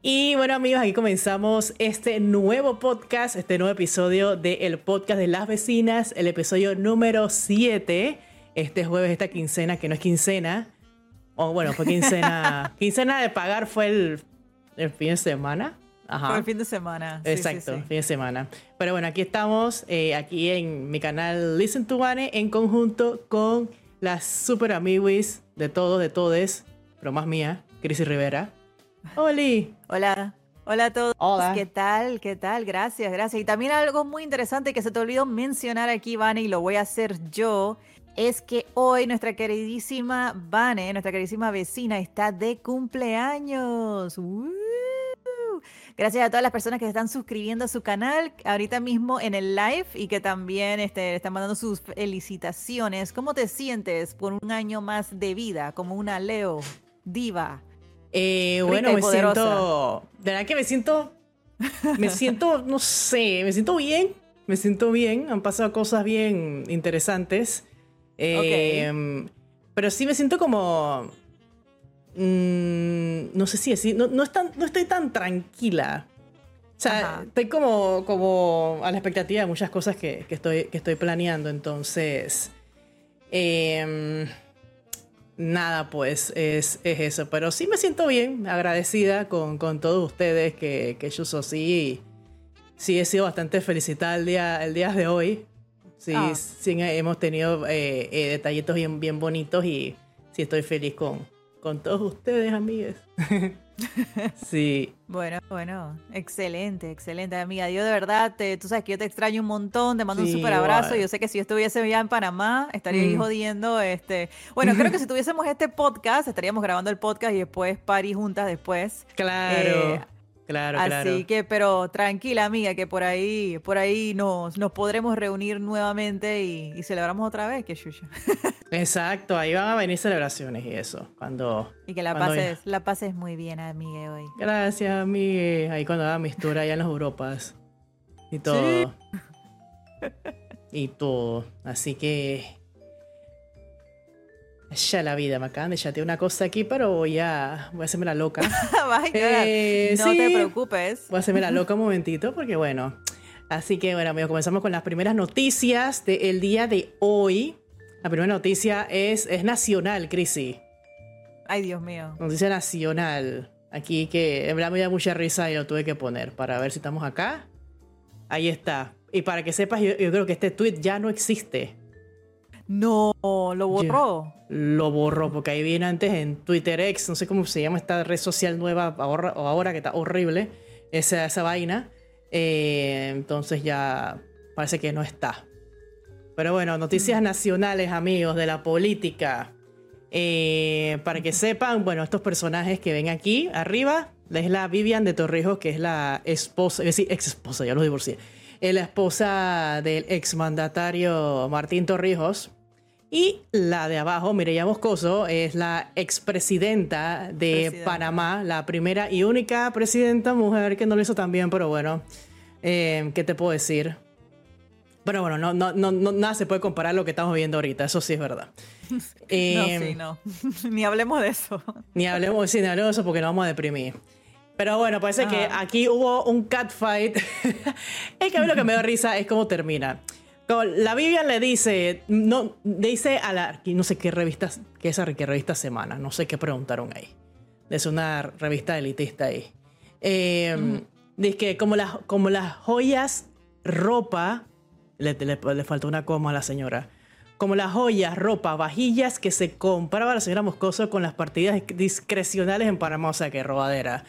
Y bueno amigos, aquí comenzamos este nuevo podcast, este nuevo episodio del podcast de las vecinas, el episodio número 7. Este jueves, esta quincena, que no es quincena, o bueno, fue quincena, quincena de pagar fue el, el fin de semana. Ajá. Fue el fin de semana. Exacto, fin de semana. Pero bueno, aquí estamos, eh, aquí en mi canal Listen to One, en conjunto con las super amiguis de todos, de todes, pero más mía, Cris Rivera. Oli. Hola. Hola a todos. Hola. ¿Qué tal? ¿Qué tal? Gracias, gracias. Y también algo muy interesante que se te olvidó mencionar aquí, Vane, y lo voy a hacer yo, es que hoy nuestra queridísima Vane, nuestra queridísima vecina, está de cumpleaños. Gracias a todas las personas que se están suscribiendo a su canal ahorita mismo en el live y que también este, están mandando sus felicitaciones. ¿Cómo te sientes por un año más de vida como una Leo diva? Eh, bueno, me siento. De verdad que me siento. Me siento, no sé, me siento bien. Me siento bien. Han pasado cosas bien interesantes. Em, pero sí me siento como. Mm, no sé si así. No, no, no estoy tan tranquila. O sea, estoy como, como a la expectativa de muchas cosas que, que estoy, que estoy planeando. Entonces. Eh, nada, pues es, es, eso. Pero sí me siento bien, agradecida con, con todos ustedes que, que yo soy sí. Sí he sido bastante felicitada el día, el día de hoy. Sí, ah. sí hemos tenido eh, eh, detallitos bien, bien bonitos y sí estoy feliz con, con todos ustedes, amigas. sí. Bueno, bueno, excelente, excelente, amiga. Yo de verdad, te, tú sabes que yo te extraño un montón, te mando un súper abrazo. Yo sé que si yo estuviese ya en Panamá, estaría ahí mm. jodiendo. Este... Bueno, creo que si tuviésemos este podcast, estaríamos grabando el podcast y después París juntas después. Claro. Eh, Claro, Así que, pero tranquila, amiga, que por ahí, por ahí nos, nos podremos reunir nuevamente y, celebramos otra vez, que chucha. Exacto, ahí van a venir celebraciones y eso. Cuando. Y que la pases, la pases muy bien, amiga, hoy. Gracias, amiga. Ahí cuando haga mis tour allá en las Europas. Y todo. y todo. Así que ya la vida, me acaban de chatear una cosa aquí, pero voy a, voy a hacerme la loca. eh, no te preocupes. Voy a hacerme la loca un momentito, porque bueno. Así que bueno, amigos, comenzamos con las primeras noticias del día de hoy. La primera noticia es, es nacional, Crisi. Ay, Dios mío. Noticia nacional. Aquí que en verdad me da mucha risa y lo tuve que poner para ver si estamos acá. Ahí está. Y para que sepas, yo creo que este tweet ya no existe. No, lo borró. lo borró, porque ahí viene antes en Twitter X, no sé cómo se llama esta red social nueva ahora, ahora que está horrible, esa, esa vaina. Eh, entonces ya parece que no está. Pero bueno, noticias nacionales, amigos, de la política. Eh, para que sepan, bueno, estos personajes que ven aquí arriba es la Vivian de Torrijos, que es la esposa, es decir, ex esposa, ya lo divorcié. Es la esposa del exmandatario Martín Torrijos, y la de abajo, Mireya Moscoso, es la expresidenta de Panamá, la primera y única presidenta mujer que no lo hizo tan bien, pero bueno, eh, ¿qué te puedo decir? Pero bueno, no, no, no, nada se puede comparar a lo que estamos viendo ahorita, eso sí es verdad. no, sí, no. ni hablemos de eso. Ni hablemos, sí, ni hablemos de eso porque nos vamos a deprimir. Pero bueno, parece que ah. aquí hubo un catfight. es que a mí lo que me da risa es cómo termina la Biblia le dice, no, dice a la, no sé qué revista, qué esa qué revista semana, no sé qué preguntaron ahí. Es una revista elitista ahí. Em, dice que como las, como las joyas, ropa, le, le, falta una coma a la señora. Como las joyas, ropa, vajillas que se compraba la señora Moscoso con las partidas discrecionales en Panamá, o sea que robadera.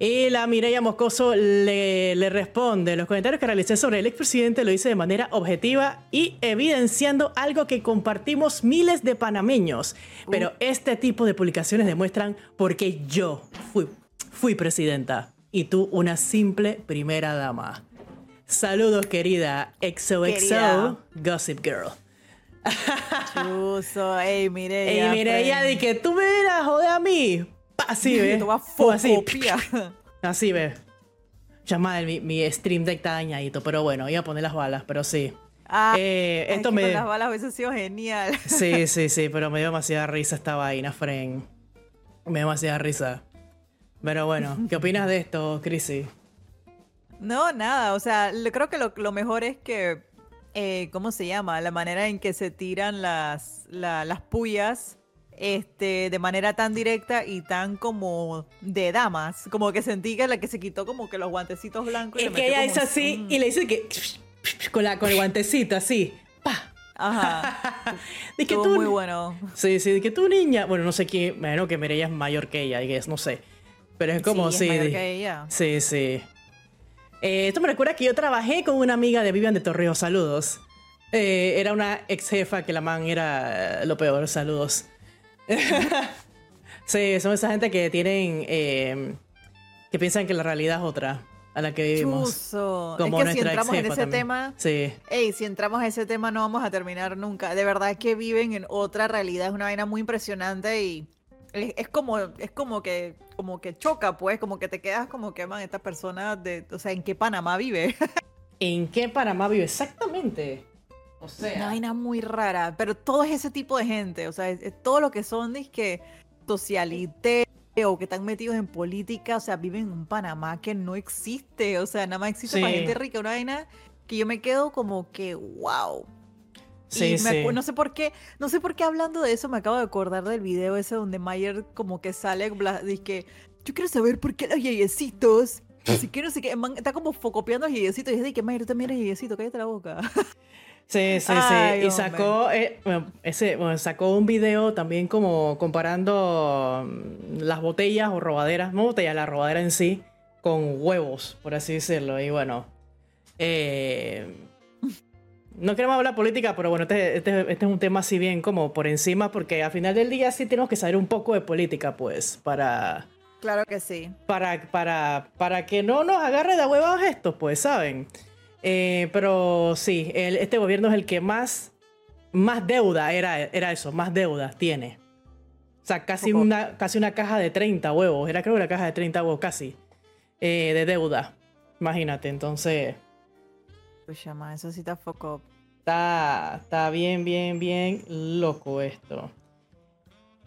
Y la Mireya Moscoso le, le, responde, los comentarios que realicé sobre el expresidente lo hice de manera objetiva y evidenciando algo que compartimos miles de panameños. Pero este tipo de publicaciones demuestran por qué yo fui, fui presidenta y tú una simple primera dama. Saludos querida XOXO Gossip Girl. Chuso, ey Mireya. Ey Mireya, di que tú me a joder a mí Así ve. así. Así ve. Ya mi, mi Stream Deck está dañadito, pero bueno, iba a poner las balas, pero sí. Ah, eh, esto me. Con las balas hubiese sido genial. Sí, sí, sí, pero me dio demasiada risa esta vaina, friend. Me dio demasiada risa. Pero bueno, ¿qué opinas de esto, Chrissy? No, nada, o sea, creo que lo, mejor es que, eh, ¿cómo se llama? La manera en que se tiran las, las pullas este, de manera tan directa y tan como de damas. Como que sentí que la que se quitó como que los guantecitos blancos. Es que ella es así y le dice que con, la, con el guantecito así. ¡Pa! Ajá. de que tú, muy bueno. Sí, sí, de que tú niña, bueno, no sé quién, bueno, que Mireya es mayor que ella, es, no sé. Pero es como, sí. sí, sí, sí. Eh, esto me recuerda que yo trabajé con una amiga de Vivian de Torreo, saludos. Eh, era una ex jefa que la man era lo peor, saludos. sí, son esa gente que tienen. Eh, que piensan que la realidad es otra a la que vivimos. Como es que si entramos en ese tema. Sí. Ey, si entramos en ese tema no vamos a terminar nunca. De verdad que viven en otra realidad. Es una vaina muy impresionante y. Es, como, es como que, como que choca, pues, como que te quedas como que, man, esta persona de, o sea, ¿en qué Panamá vive? ¿En qué Panamá vive? Exactamente. O sea. Una vaina muy rara, pero todo es ese tipo de gente, o sea, es, todo lo que son, es que socialité o que están metidos en política, o sea, viven en un Panamá que no existe, o sea, nada más existe para gente rica, una vaina que yo me quedo como que, wow. Sí, sí. no sé por qué, no sé por qué hablando de eso me acabo de acordar del video ese donde Mayer como que sale, dice que yo quiero saber por qué los yeyecitos Así que no sé qué, está como focopiando a yeyecitos y dice que Mayer, tú también eres yeyecito, cállate la boca. Sí, sí, sí. y sacó, eh, ese, sacó un video también como comparando mm, las botellas o robaderas, no botellas, la robadera en sí, con huevos, por así decirlo. Y bueno, eh, no queremos hablar política, pero bueno, este, este, este, es un tema así bien como por encima, porque al final del día sí tenemos que saber un poco de política, pues, para... Claro que sí. Para, para, para que no nos agarre de huevos esto, pues, ¿saben? Eh, pero sí, este gobierno es el que más, más deuda era, era eso, más deuda tiene. O sea, casi una, casi una caja de 30 huevos. Era creo que una caja de 30 huevos casi. Eh, de deuda. Imagínate, entonces. Pues llama, eso sí está foco. Está, está bien, bien, bien loco esto.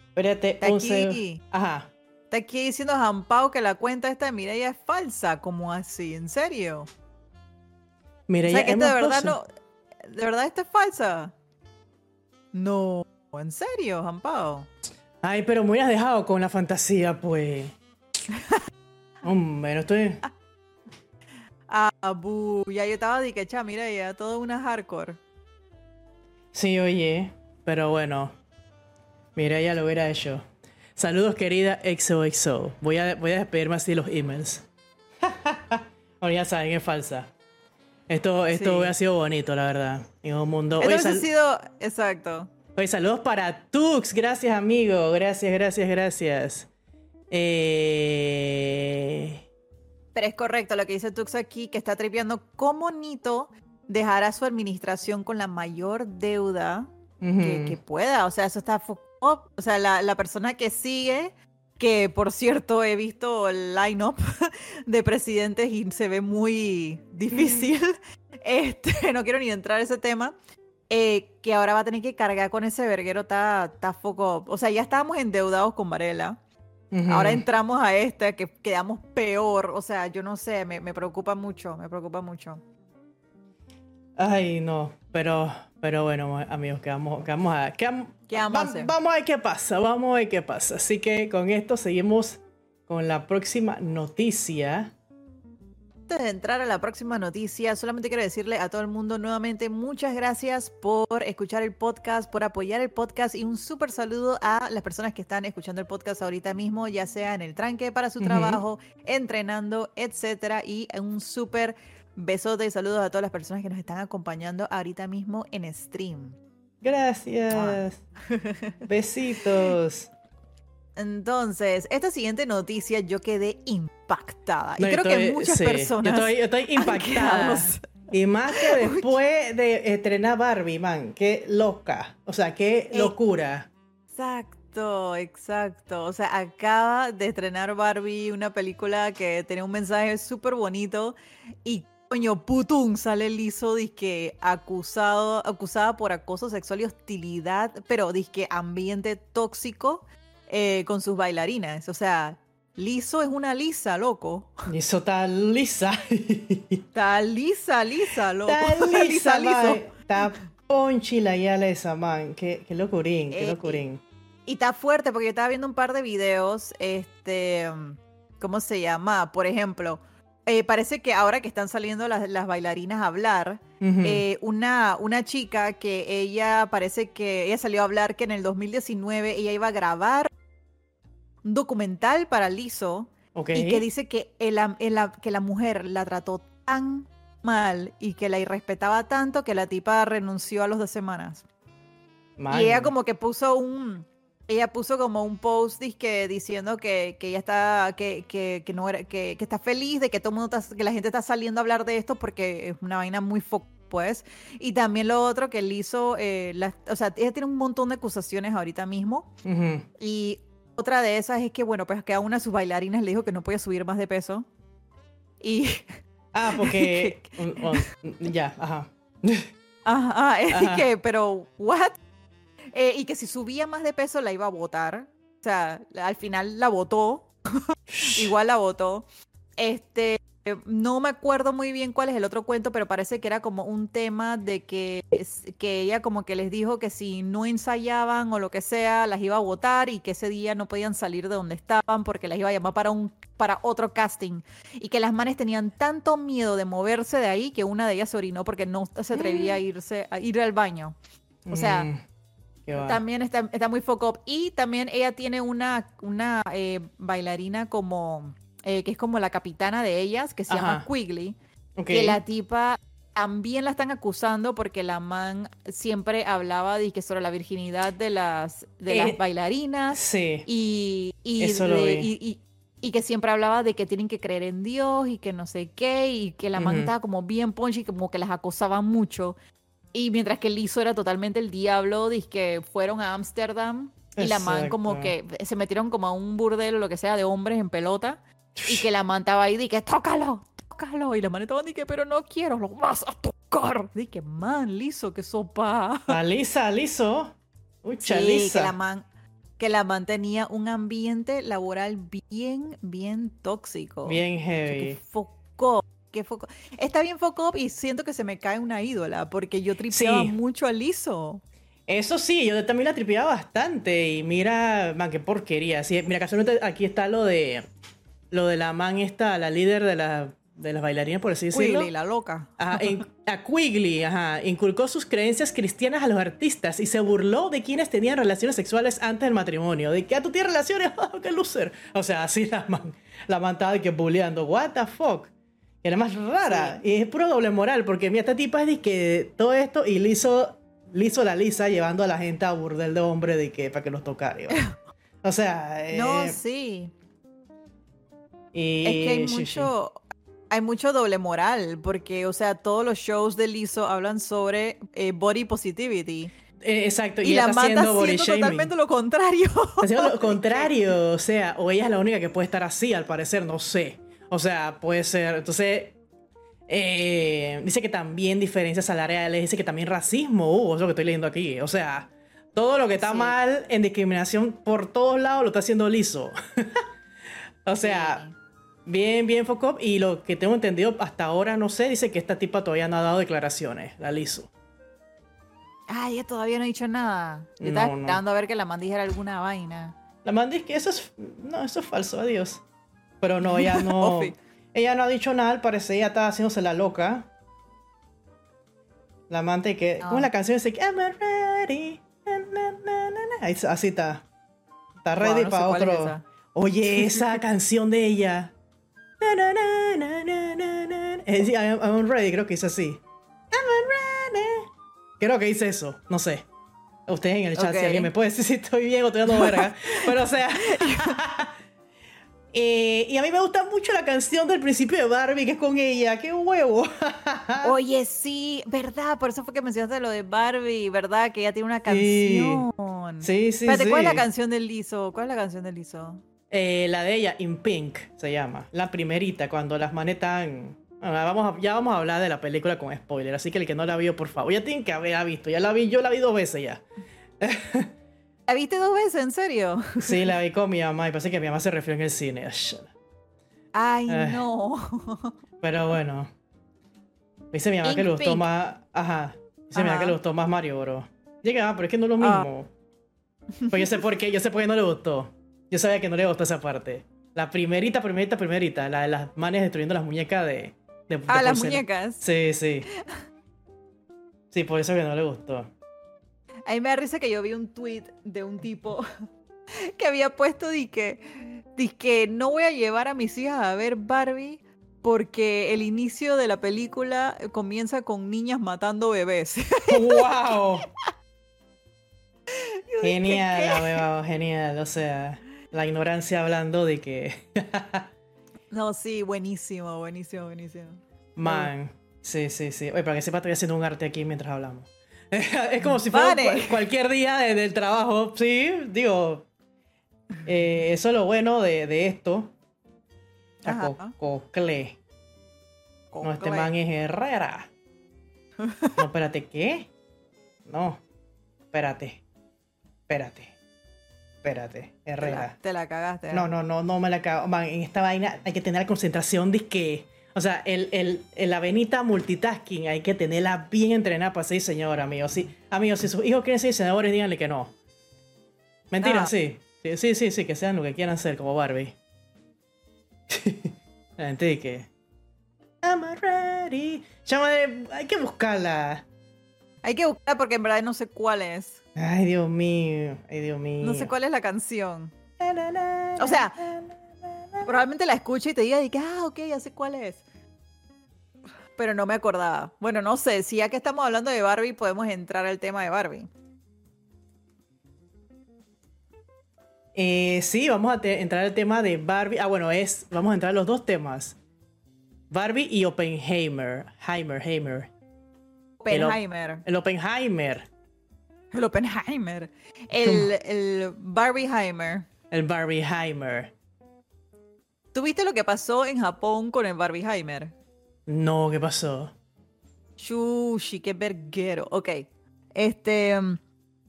Espérate, un aquí, Ajá. Está aquí diciendo Jampao que la cuenta esta de Mireia es falsa. ¿Cómo así? ¿En serio? Mira, o sea, que de verdad no. ¿De verdad esta es falsa? No, ¿en serio, Jampao? Ay, pero me hubieras dejado con la fantasía, pues. Hombre, no estoy. Ah, bu, ya yo estaba de que, cha, mira, ya todo una hardcore. Sí, oye, pero bueno. Mira, ya lo hubiera hecho. Saludos, querida XOXO. Voy a, voy a despedirme así los emails. bueno, ya saben, es falsa. Esto, esto ha sido bonito, la verdad. En un mundo. Esto ha sido. Exacto. Oye, saludos para Tux. Gracias, amigo. Gracias, gracias, gracias. Eh... Pero es correcto lo que dice Tux aquí, que está tripeando cómo Nito dejará su administración con la mayor deuda que, pueda. O sea, eso está. O sea, la, la persona que sigue que por cierto he visto el line-up de presidentes y se ve muy difícil. Este, no quiero ni entrar en ese tema. Eh, que ahora va a tener que cargar con ese verguero, está, foco. O sea, ya estábamos endeudados con Varela. Ahora entramos a este, que quedamos peor. O sea, yo no sé, me, me preocupa mucho, me preocupa mucho. Ay, no, pero, pero bueno, amigos, que vamos, que vamos a, que, vamos, vamos a ver qué pasa, vamos a ver qué pasa. Así que con esto seguimos con la próxima noticia. Antes de entrar a la próxima noticia, solamente quiero decirle a todo el mundo nuevamente muchas gracias por escuchar el podcast, por apoyar el podcast y un súper saludo a las personas que están escuchando el podcast ahorita mismo, ya sea en el tranque para su trabajo, entrenando, etcétera, y un súper Besote y saludos a todas las personas que nos están acompañando ahorita mismo en stream. Gracias. Besitos. Entonces, esta siguiente noticia yo quedé impactada. y creo que muchas personas. Yo estoy, impactada. Y más que después de estrenar Barbie, man. Qué loca. O sea, qué locura. Exacto, exacto. O sea, acaba de estrenar Barbie, una película que tiene un mensaje súper bonito y Coño, Putum sale liso, disque acusado, acusada por acoso sexual y hostilidad, pero disque ambiente tóxico eh, con sus bailarinas. O sea, Liso es una lisa, loco. Liso está lisa. Está lisa, lisa, loco. Está lisa, liso. Está ponchila y esa, man. Qué, qué locurín, qué eh, locurín. Y, está fuerte porque yo estaba viendo un par de videos, este, ¿cómo se llama? Por ejemplo, eh, parece que ahora que están saliendo las, bailarinas a hablar, eh, una, una chica que ella parece que ella salió a hablar que en el 2019 ella iba a grabar un documental para Lizo y que dice que, el, que la mujer la trató tan mal y que la irrespetaba tanto que la tipa renunció a los dos semanas. Y ella como que puso un ella puso como un post diciendo que, que ella está que, que, que no era que, que, está feliz de que todo mundo que la gente está saliendo a hablar de esto porque es una vaina muy pues y también lo otro que él hizo eh, o sea ella tiene un montón de acusaciones ahorita mismo y otra de esas es que, bueno, pues que a una de sus bailarinas le dijo que no podía subir más de peso. Y. Ah, porque. ya, ajá. Ajá, es que, pero, ¿what? Eh, y que si subía más de peso la iba a votar. O sea, al final la votó. Igual la votó. Este. No me acuerdo muy bien cuál es el otro cuento, pero parece que era como un tema de que, que ella como que les dijo que si no ensayaban o lo que sea, las iba a votar y que ese día no podían salir de donde estaban porque las iba a llamar para un para otro casting y que las manes tenían tanto miedo de moverse de ahí que una de ellas se orinó porque no se atrevía a irse a ir al baño. O sea, mm, también está, está muy foco y también ella tiene una una eh, bailarina como eh, que es como la capitana de ellas, que se llama Quigley, que la tipa también la están acusando porque la man siempre hablaba de que sobre la virginidad de las, de las eh, bailarinas. Sí. Y, y, que siempre hablaba de que tienen que creer en Dios y que no sé qué, y que la man estaba como bien ponche y como que las acosaba mucho. Y mientras que Lizo era totalmente el diablo, que fueron a Ámsterdam y la man como que se metieron como a un burdel o lo que sea de hombres en pelota y que la man estaba ahí, dije, tócalo, tócalo. Y la man estaba, dije, pero no quiero, lo vas a tocar. Dije, man, liso, que sopa. Alisa, liso. Uy, sí, que la man, que la man tenía un ambiente laboral bien, bien tóxico. Bien heavy. Que focó, que focó. Está bien focó y siento que se me cae una ídola porque yo tripeaba mucho a Liso. Eso sí, yo también la tripeaba bastante y mira, man, qué porquería. Sí, mira, casualmente aquí está lo de lo de la man esta, la líder de, la, de las bailarinas, por así decirlo. Quigley, la loca. a Quigley, ajá, inculcó sus creencias cristianas a los artistas y se burló de quienes tenían relaciones sexuales antes del matrimonio. De que, ah, tú tienes relaciones, oh, qué loser. O sea, así la man, la man estaba de que bulleando, what the fuck. Era más rara. Y es puro doble moral, porque mira, esta tipa es de que todo esto y le hizo, le hizo la lisa llevando a la gente a burdel de hombre de que para que los tocara. O sea. no, eh, sí es que hay mucho, hay mucho doble moral, porque, o sea, todos los shows de Lizzo hablan sobre eh, body positivity. Eh, exacto, y, la manda haciendo totalmente lo contrario. Haciendo lo contrario, o sea, o ella es la única que puede estar así, al parecer, no sé. O sea, puede ser. Entonces, eh, dice que también diferencias salariales, dice que también racismo hubo, eso que estoy leyendo aquí. O sea, todo lo que está mal en discriminación por todos lados lo está haciendo Lizzo. o sea, Bien, bien, Focop. Y lo que tengo entendido hasta ahora, no sé, dice que esta tipa todavía no ha dado declaraciones, la Lizo. Ah, ella todavía no ha dicho nada. Yo estaba esperando a ver que la man dijera alguna vaina. La man dice que eso es. No, eso es falso, adiós. Pero no, ella no. ella no ha dicho nada, al parecer ella está haciéndose la loca. La amante que. ¿Cómo es la canción? Dice que I'm ready. así está. Está ready para otro. Oye, esa canción de ella. I'm ready, creo que dice así. Creo que dice eso, no sé. Ustedes en el chat, si alguien me puede decir si estoy bien o estoy dando verga. Pero o sea. Eh, y a mí me gusta mucho la canción del principio de Barbie, que es con ella. ¡Qué huevo! Oye, sí, ¿verdad? Por eso fue que mencionaste lo de Barbie, ¿verdad? Que ella tiene una canción. Sí, sí, sí. ¿cuál es la canción del Liso? ¿Cuál es la canción del Liso? Eh, la de ella, In Pink, se llama. La primerita, cuando las manetan. vamos ya vamos a hablar de la película con spoiler, así que el que no la vio, por favor, ya tienen que haber visto. Ya la vi, yo la vi dos veces ya. ¿La viste dos veces, en serio? Sí, la vi con mi mamá y parece que mi mamá se refirió en el cine. Ay, no. Pero bueno. Dice mi mamá que le gustó más. Ajá. Dice mi mamá que le gustó más Mario Bros. Llega, ah, pero es que no es lo ah. mismo. Pues yo sé por qué, yo sé por qué no le gustó. Yo sabía que no le gustó esa parte. La primerita, primerita, primerita, la de las manes destruyendo las muñecas de. de ah, las muñecas. Sí, sí. Sí, por eso que no le gustó. A mí me da risa que yo vi un tweet de un tipo que había puesto di que, que no voy a llevar a mis hijas a ver Barbie porque el inicio de la película comienza con niñas matando bebés. ¡Wow! genial, genial. O sea, la ignorancia hablando de que. no, sí, buenísimo, buenísimo, buenísimo. Man, sí, sí, sí. Oye, para que sepa, estoy haciendo un arte aquí mientras hablamos. es como si fuera cualquier día del trabajo, sí, digo. Eh, eso es lo bueno de, esto. Cocle. No, este man es Herrera. No, espérate, ¿qué? No, espérate. Espérate. Espérate, Herrera. Te la, cagaste. No, no, no, no me la cago. Man, en esta vaina hay que tener concentración de que. O sea, el, el, la venita multitasking hay que tenerla bien entrenada para ser diseñador, amigo. Sí, amigos, si sus hijos quieren ser diseñadores, díganle que no. Mentira, ah. sí. sí. Sí, sí, que sean lo que quieran ser, como Barbie. la gente que. I'm ready. hay que buscarla. Hay que buscarla porque en verdad no sé cuál es. Ay, Dios mío. Ay, Dios mío. No sé cuál es la canción. O sea, probablemente la escuche y te diga, que, ah, ok, ya sé cuál es. Pero no me acordaba. Bueno, no sé, si ya que estamos hablando de Barbie, podemos entrar al tema de Barbie. Eh, sí, vamos a entrar al tema de Barbie. Ah, bueno, es. Vamos a entrar a los dos temas. Barbie y Oppenheimer. Heimer, Heimer. Oppenheimer. El, Oppenheimer. El Oppenheimer. El, el Barbieheimer. El Barbieheimer. ¿Tuviste lo que pasó en Japón con el Barbieheimer? No, ¿qué pasó? Shushi, qué verguero. Ok. Este.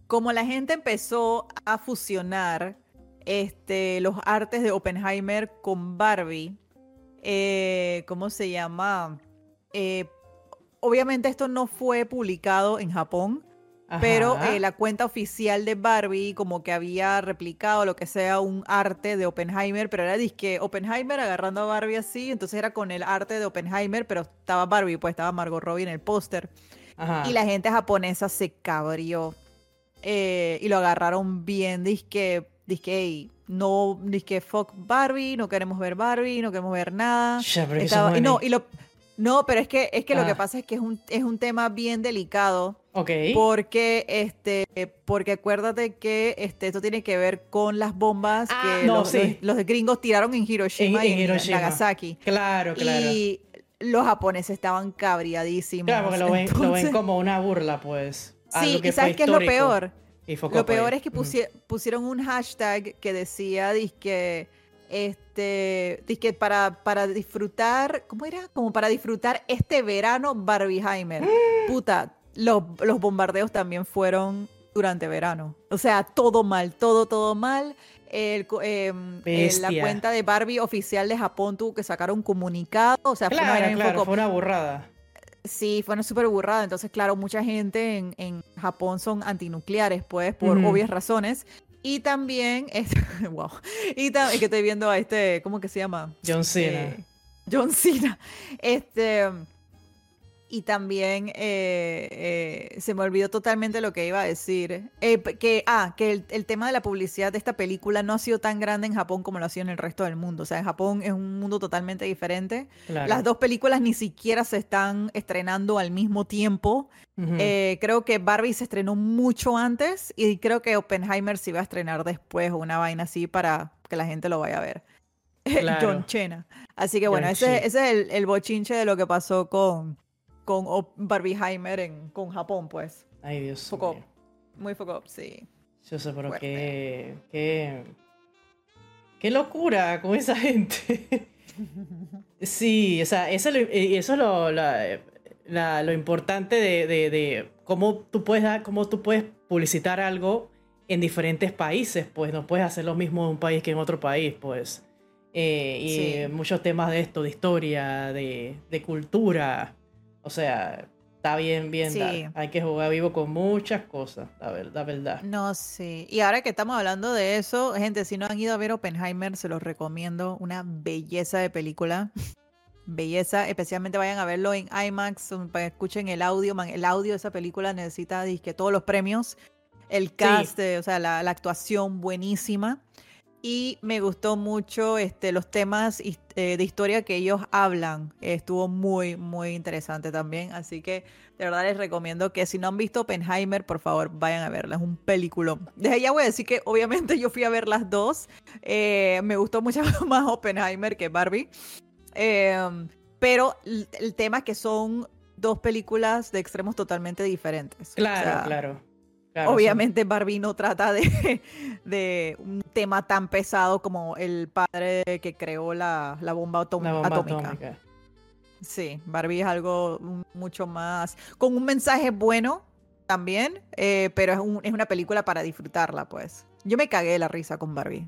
Como la gente empezó a fusionar este, los artes de Oppenheimer con Barbie, eh, ¿cómo se llama? Eh, obviamente esto no fue publicado en Japón, pero eh, la cuenta oficial de Barbie como que había replicado lo que sea un arte de Oppenheimer, pero era disque Oppenheimer agarrando a Barbie así, entonces era con el arte de Oppenheimer, pero estaba Barbie, pues estaba Margot Robbie en el póster. Y la gente japonesa se cabrió y lo agarraron bien, disque, disque, no, que fuck Barbie, no queremos ver Barbie, no queremos ver nada. no, y lo, no, pero es que, es que lo que ah. pasa es que es un, es un tema bien delicado. Ok. Porque, este, porque acuérdate que este, esto tiene que ver con las bombas ah, que los, los, gringos tiraron en Hiroshima y en Nagasaki. Claro, claro. Y los japoneses estaban cabriadísimos. Claro, porque lo ven, lo ven como una burla, pues. Sí, y ¿sabes qué es lo peor? Lo peor es que pusieron un hashtag que decía, que este, que para, para disfrutar, ¿cómo era? Como para disfrutar este verano Barbieheimer. Puta, los, los bombardeos también fueron durante verano. O sea, todo mal, todo, todo mal. El, em, la cuenta de Barbie oficial de Japón tuvo que sacar un comunicado. O sea, fue, una, fue una burrada. Sí, fue una súper burrada. Entonces, claro, mucha gente en, Japón son antinucleares, pues, por obvias razones. Y también, es, wow, y también, que estoy viendo a este, ¿cómo que se llama? John Cena. Eh, John Cena. Este, y también eh, eh, se me olvidó totalmente lo que iba a decir. Eh, que, ah, que el, tema de la publicidad de esta película no ha sido tan grande en Japón como lo ha sido en el resto del mundo. O sea, en Japón es un mundo totalmente diferente. Las dos películas ni siquiera se están estrenando al mismo tiempo. creo que Barbie se estrenó mucho antes y creo que Oppenheimer se iba a estrenar después o una vaina así para que la gente lo vaya a ver. John Chena. Así que bueno, ese, ese, es el, el bochinche de lo que pasó con, con Barbieheimer en, con Japón, pues. Ay, Dios mío. Muy foco, sí. Yo sé, pero qué, qué, qué locura con esa gente. sí, o sea, eso, eso es lo, lo importante de, de, de, cómo, tú puedes cómo tú puedes publicitar algo en diferentes países, pues no puedes hacer lo mismo en un país que en otro país, pues. Eh, y muchos temas de esto, de historia, de, de cultura. O sea, está bien, bien. Hay que jugar vivo con muchas cosas, la verdad, verdad. No, sí. Y ahora que estamos hablando de eso, gente, si no han ido a ver Oppenheimer, se los recomiendo. Una belleza de película. belleza, especialmente vayan a verlo en IMAX, para que escuchen el audio. el audio de esa película necesita que todos los premios. El cast, o sea, la, la actuación buenísima y me gustó mucho este, los temas eh, de historia que ellos hablan. Estuvo muy, muy interesante también. Así que de verdad les recomiendo que si no han visto Oppenheimer, por favor, vayan a verla. Es un película. Desde ya voy a decir que obviamente yo fui a ver las dos. Eh, me gustó mucho más Oppenheimer que Barbie. Em, pero el, tema es que son dos películas de extremos totalmente diferentes. Claro, claro. Obviamente Barbie no trata de, un tema tan pesado como el padre que creó la, bomba, atómica. Sí, Barbie es algo mucho más, con un mensaje bueno también, eh, pero es, es una película para disfrutarla, pues. Yo me cagué de la risa con Barbie.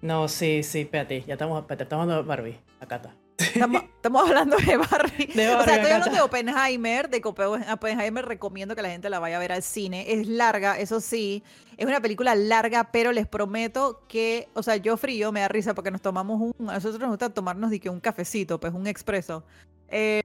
No, sí, sí, espérate, ya estamos, espérate, estamos hablando de Barbie, acá está. Estamos, hablando de Barbie. o sea, estoy hablando de Oppenheimer. De Oppenheimer recomiendo que la gente la vaya a ver al cine. Es larga, eso sí. Es una película larga, pero les prometo que, o sea, yo frío me da risa porque nos tomamos un. A nosotros nos gusta tomarnos que un cafecito, pues un expreso. Eh,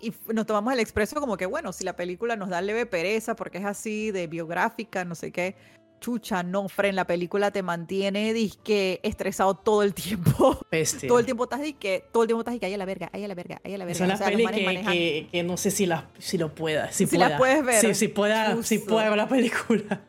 y nos tomamos el expreso como que, bueno, si la película nos da leve pereza porque es así, de biográfica, no sé qué chucha, no, Fren, la película te mantiene disque estresado todo el tiempo. Todo el tiempo estás disque, todo el tiempo estás disque, ahí a la verga, ahí a la verga, ahí a la verga. Son las pelis que, que, no sé si, la, si lo pueda, si, puedes ver. Sí, si pueda, si pueda ver la película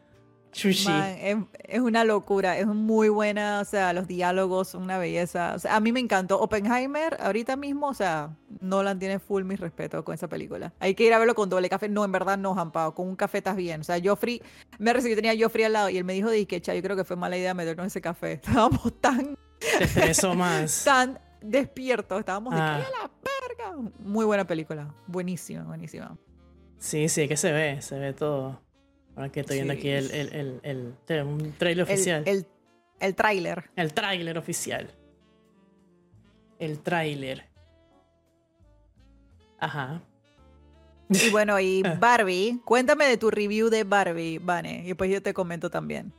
es, una locura, es muy buena, o sea, los diálogos son una belleza. O sea, a mí me encantó. Oppenheimer, ahorita mismo, o sea, Nolan tiene full mi respeto con esa película. Hay que ir a verlo con doble café. No, en verdad no, Jampao, con un café estás bien. O sea, Joffrey, me recibió, tenía Joffrey al lado y él me dijo, que yo creo que fue mala idea meternos ese café. Estábamos tan... Eso más. tan despiertos, estábamos de ah. la verga. Muy buena película, buenísima, buenísima. Sí, sí, que se ve, se ve todo. Ahora que estoy viendo aquí el, el, el, un trailer oficial. El, el, trailer. El trailer oficial. El trailer. Ajá. Y bueno, y Barbie, cuéntame de tu review de Barbie, Vane, y pues yo te comento también.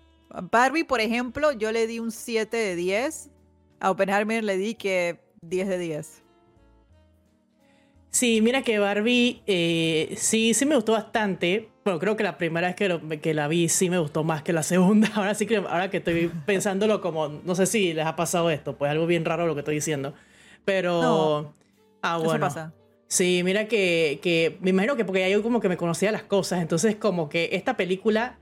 Barbie, por ejemplo, yo le di un 7 de 10. A Oppenheimer le di que 10 de 10. Sí, mira que Barbie eh, sí, sí me gustó bastante. Bueno, creo que la primera vez que, que, la vi sí me gustó más que la segunda. Ahora sí que, ahora que estoy pensándolo como, no sé si les ha pasado esto, pues algo bien raro lo que estoy diciendo. Pero... ah, bueno. pasa. Sí, mira que, que me imagino que porque yo como que me conocía las cosas, entonces como que esta película,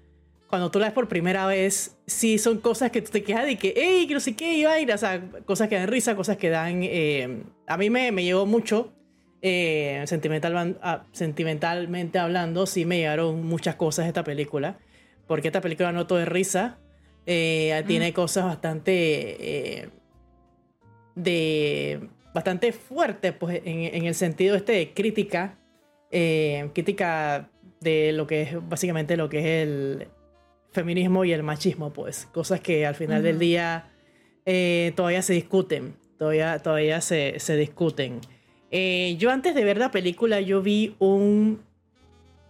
cuando tú la ves por primera vez, sí son cosas que tú te quedas de que, hey, que no sé qué, iba a ir, o sea, cosas que dan risa, cosas que dan... Eh, a mí me, me llevó mucho eh, sentimental, ah, sentimentalmente hablando, sí me llegaron muchas cosas de esta película. Porque esta película no todo es risa. Eh, tiene cosas bastante. Eh, de. bastante fuertes, pues, en, el sentido este de crítica. crítica de lo que es básicamente lo que es el feminismo y el machismo, pues. Cosas que al final del día todavía se discuten. Todavía, todavía se, se discuten. Eh, yo antes de ver la película, yo vi un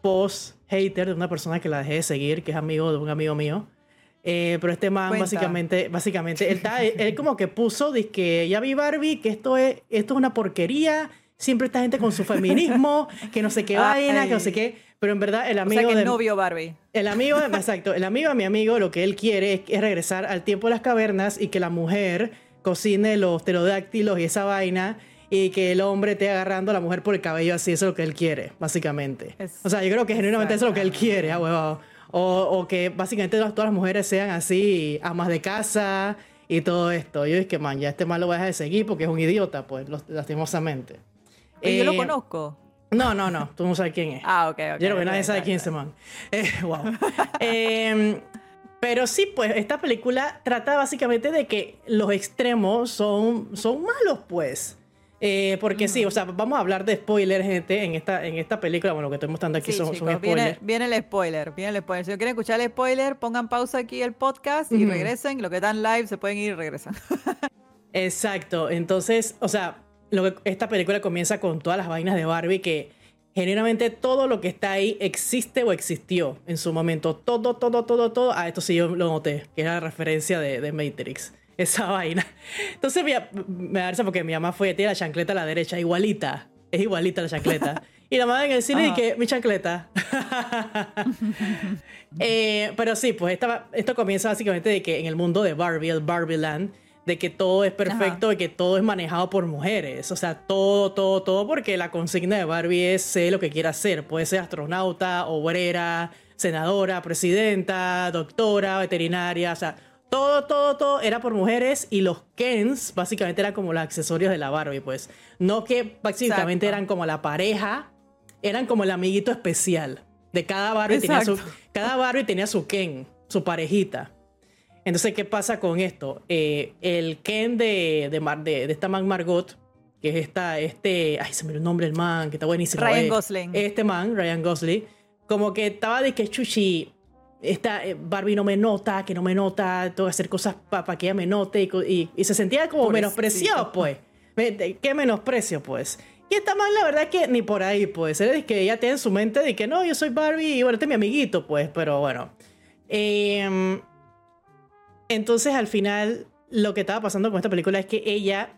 post hater de una persona que la dejé de seguir, que es amigo de un amigo mío. Eh, pero este man básicamente, básicamente, él, él, como que puso, dice que ya vi Barbie, que esto es, esto es una porquería, siempre esta gente con su feminismo, que no sé qué vaina, que no sé qué. Pero en verdad el amigo... O sea, que novio Barbie. El amigo, exacto, el amigo de mi amigo lo que él quiere es, regresar al tiempo de las cavernas y que la mujer cocine los pterodáctilos y esa vaina y que el hombre esté agarrando a la mujer por el cabello así, eso es lo que él quiere, básicamente. o sea, yo creo que genuinamente eso es lo que él quiere, ah, o, o, que básicamente todas, las mujeres sean así, amas de casa y todo esto. Yo es que, man, ya este mal lo voy a dejar de seguir porque es un idiota, pues, lastimosamente. yo lo eh, conozco. No, no, no, tú no sabes quién es. Ah, ok, ok. Yo creo que nadie sabe quién es ese man. Eh, wow. Em, pero sí, pues esta película trata básicamente de que los extremos son, son malos, pues. Eh, porque sí, o sea, vamos a hablar de spoilers, gente, en esta, en esta película. Bueno, lo que estoy mostrando aquí son, spoilers. Viene, viene, el spoiler, viene el spoiler. Si no quieren escuchar el spoiler, pongan pausa aquí el podcast y regresen. Lo que están live se pueden ir y regresan. Exacto. Entonces, o sea, lo que, esta película comienza con todas las vainas de Barbie que generalmente todo lo que está ahí existe o existió en su momento. Todo, todo, todo, todo. Ah, esto sí yo lo noté, que era la referencia de, de Matrix esa vaina. Entonces me, da risa porque mi mamá fue, tiene la chancleta a la derecha, igualita. Es igualita la chancleta. Y la mamá en el cine y que, mi chancleta. Eh, pero sí, pues esta, esto comienza básicamente de que en el mundo de Barbie, el Barbie Land, de que todo es perfecto y que todo es manejado por mujeres. O sea, todo, todo, todo, porque la consigna de Barbie es ser lo que quiera ser. Puede ser astronauta, obrera, senadora, presidenta, doctora, veterinaria, o sea, todo, todo, todo era por mujeres y los Kens básicamente eran como los accesorios de la Barbie, pues. No que básicamente eran como la pareja, eran como el amiguito especial. De cada Barbie, tenía su, cada Barbie tenía su Ken, su parejita. Entonces, ¿qué pasa con esto? Eh, el Ken de, de, de, esta man Margot, que es esta, este, ay, se me dio el nombre del man, que está buenísimo. Ryan Gosling. Este man, Ryan Gosling, como que estaba de que chuchi, esta eh, Barbie no me nota, que no me nota, tengo que hacer cosas para que ella me note y, y, se sentía como menospreciado, pues. ¿Qué menosprecio, pues? Y esta man, la verdad que ni por ahí, pues. Es que ella tiene en su mente de que no, yo soy Barbie y bueno, este es mi amiguito, pues, pero bueno. Em, entonces, al final, lo que estaba pasando con esta película es que ella,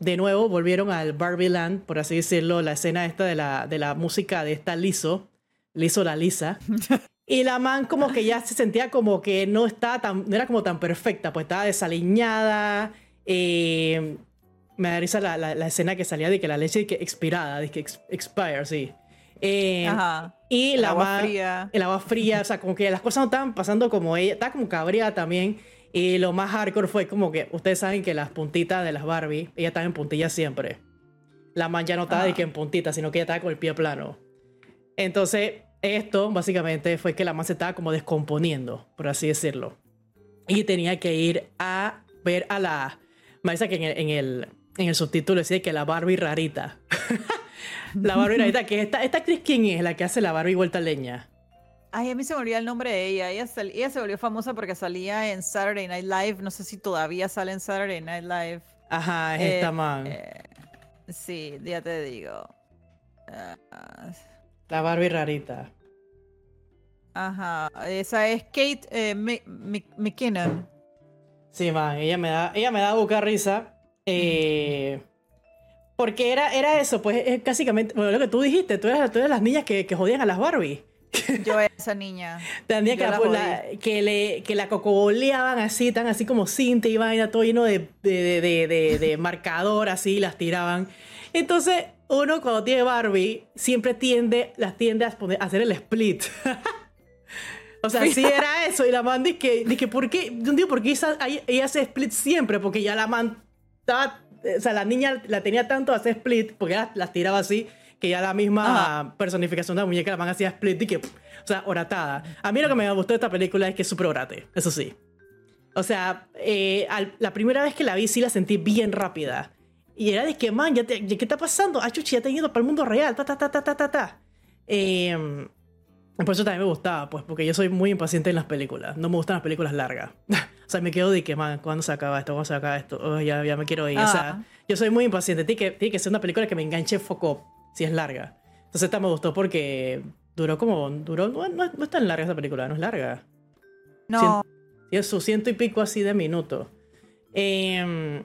de nuevo, volvieron al Barbie Land, por así decirlo, la escena esta de la, de la música de esta Liso, Liso la Lisa. Y la man como que ya se sentía como que no estaba tan, no era como tan perfecta, pues estaba desaliñada. Eh, me da risa la, la, escena que salía de que la leche que expirada, de que expire, sí. Eh, Ajá. Y el agua fría. El agua fría, o sea, como que las cosas no estaban pasando como ella, estaba como cabreada también. Y lo más hardcore fue como que ustedes saben que las puntitas de las Barbie, ella estaba en puntillas siempre. La man ya no estaba de que en puntitas, sino que ella estaba con el pie plano. Entonces, esto básicamente fue que la man se estaba como descomponiendo, por así decirlo. Y tenía que ir a ver a la... Me que en el, en el, en el subtítulo decía que la Barbie rarita. la Barbie rarita, que esta, esta actriz quién es la que hace la Barbie vuelta leña. Ay, a mí se me olvidó el nombre de ella. Ella, ella, se volvió famosa porque salía en Saturday Night Live. No sé si todavía sale en Saturday Night Live. Ajá, es esta eh, man. Eh, sí, ya te digo. Uh, la Barbie rarita. Ajá, esa es Kate eh, McKinnon. Sí, man, ella me da, ella me da boca risa. Eh, porque era, era eso, pues es básicamente lo que tú dijiste, tú eras, tú eras las niñas que, que jodían a las Barbie. Yo era esa niña. También que la, que, le, que la cocoboleaban así, tan así como cinta y vaina, todo lleno de, de, de, de marcador, así, las tiraban. Entonces, uno cuando tiene Barbie, siempre tiende, las tiende a, hacer el split. o sea, sí era eso. Y la man dice que, dije, ¿por qué? No digo, ¿por qué ella, hace split siempre? Porque ya la man estaba, o sea, la niña la tenía tanto a hacer split, porque ella las tiraba así, que ya la misma personificación de la muñeca la man hacía split y que, o sea, oratada. A mí lo que me gustó de esta película es que es súper orate, eso sí. O sea, eh, la primera vez que la vi sí la sentí bien rápida. Y era de que, man, ya ¿qué está pasando? Ah, chuchi, ya te he ido para el mundo real, ta, ta, ta, ta, ta, ta, ta. Eh, por eso también me gustaba, pues, porque yo soy muy impaciente en las películas. No me gustan las películas largas. o sea, me quedo de que, man, ¿cuándo se acaba esto? ¿Cuándo se acaba esto? Oh, ya, ya me quiero ir. O sea, ah. yo soy muy impaciente. Tiene que, tiene que ser una película que me enganche foco si es larga. Entonces, esta me gustó porque duró como. Duró, no, no, es tan larga esa película, no es larga. No. Tiene su ciento y pico así de minutos. Eh,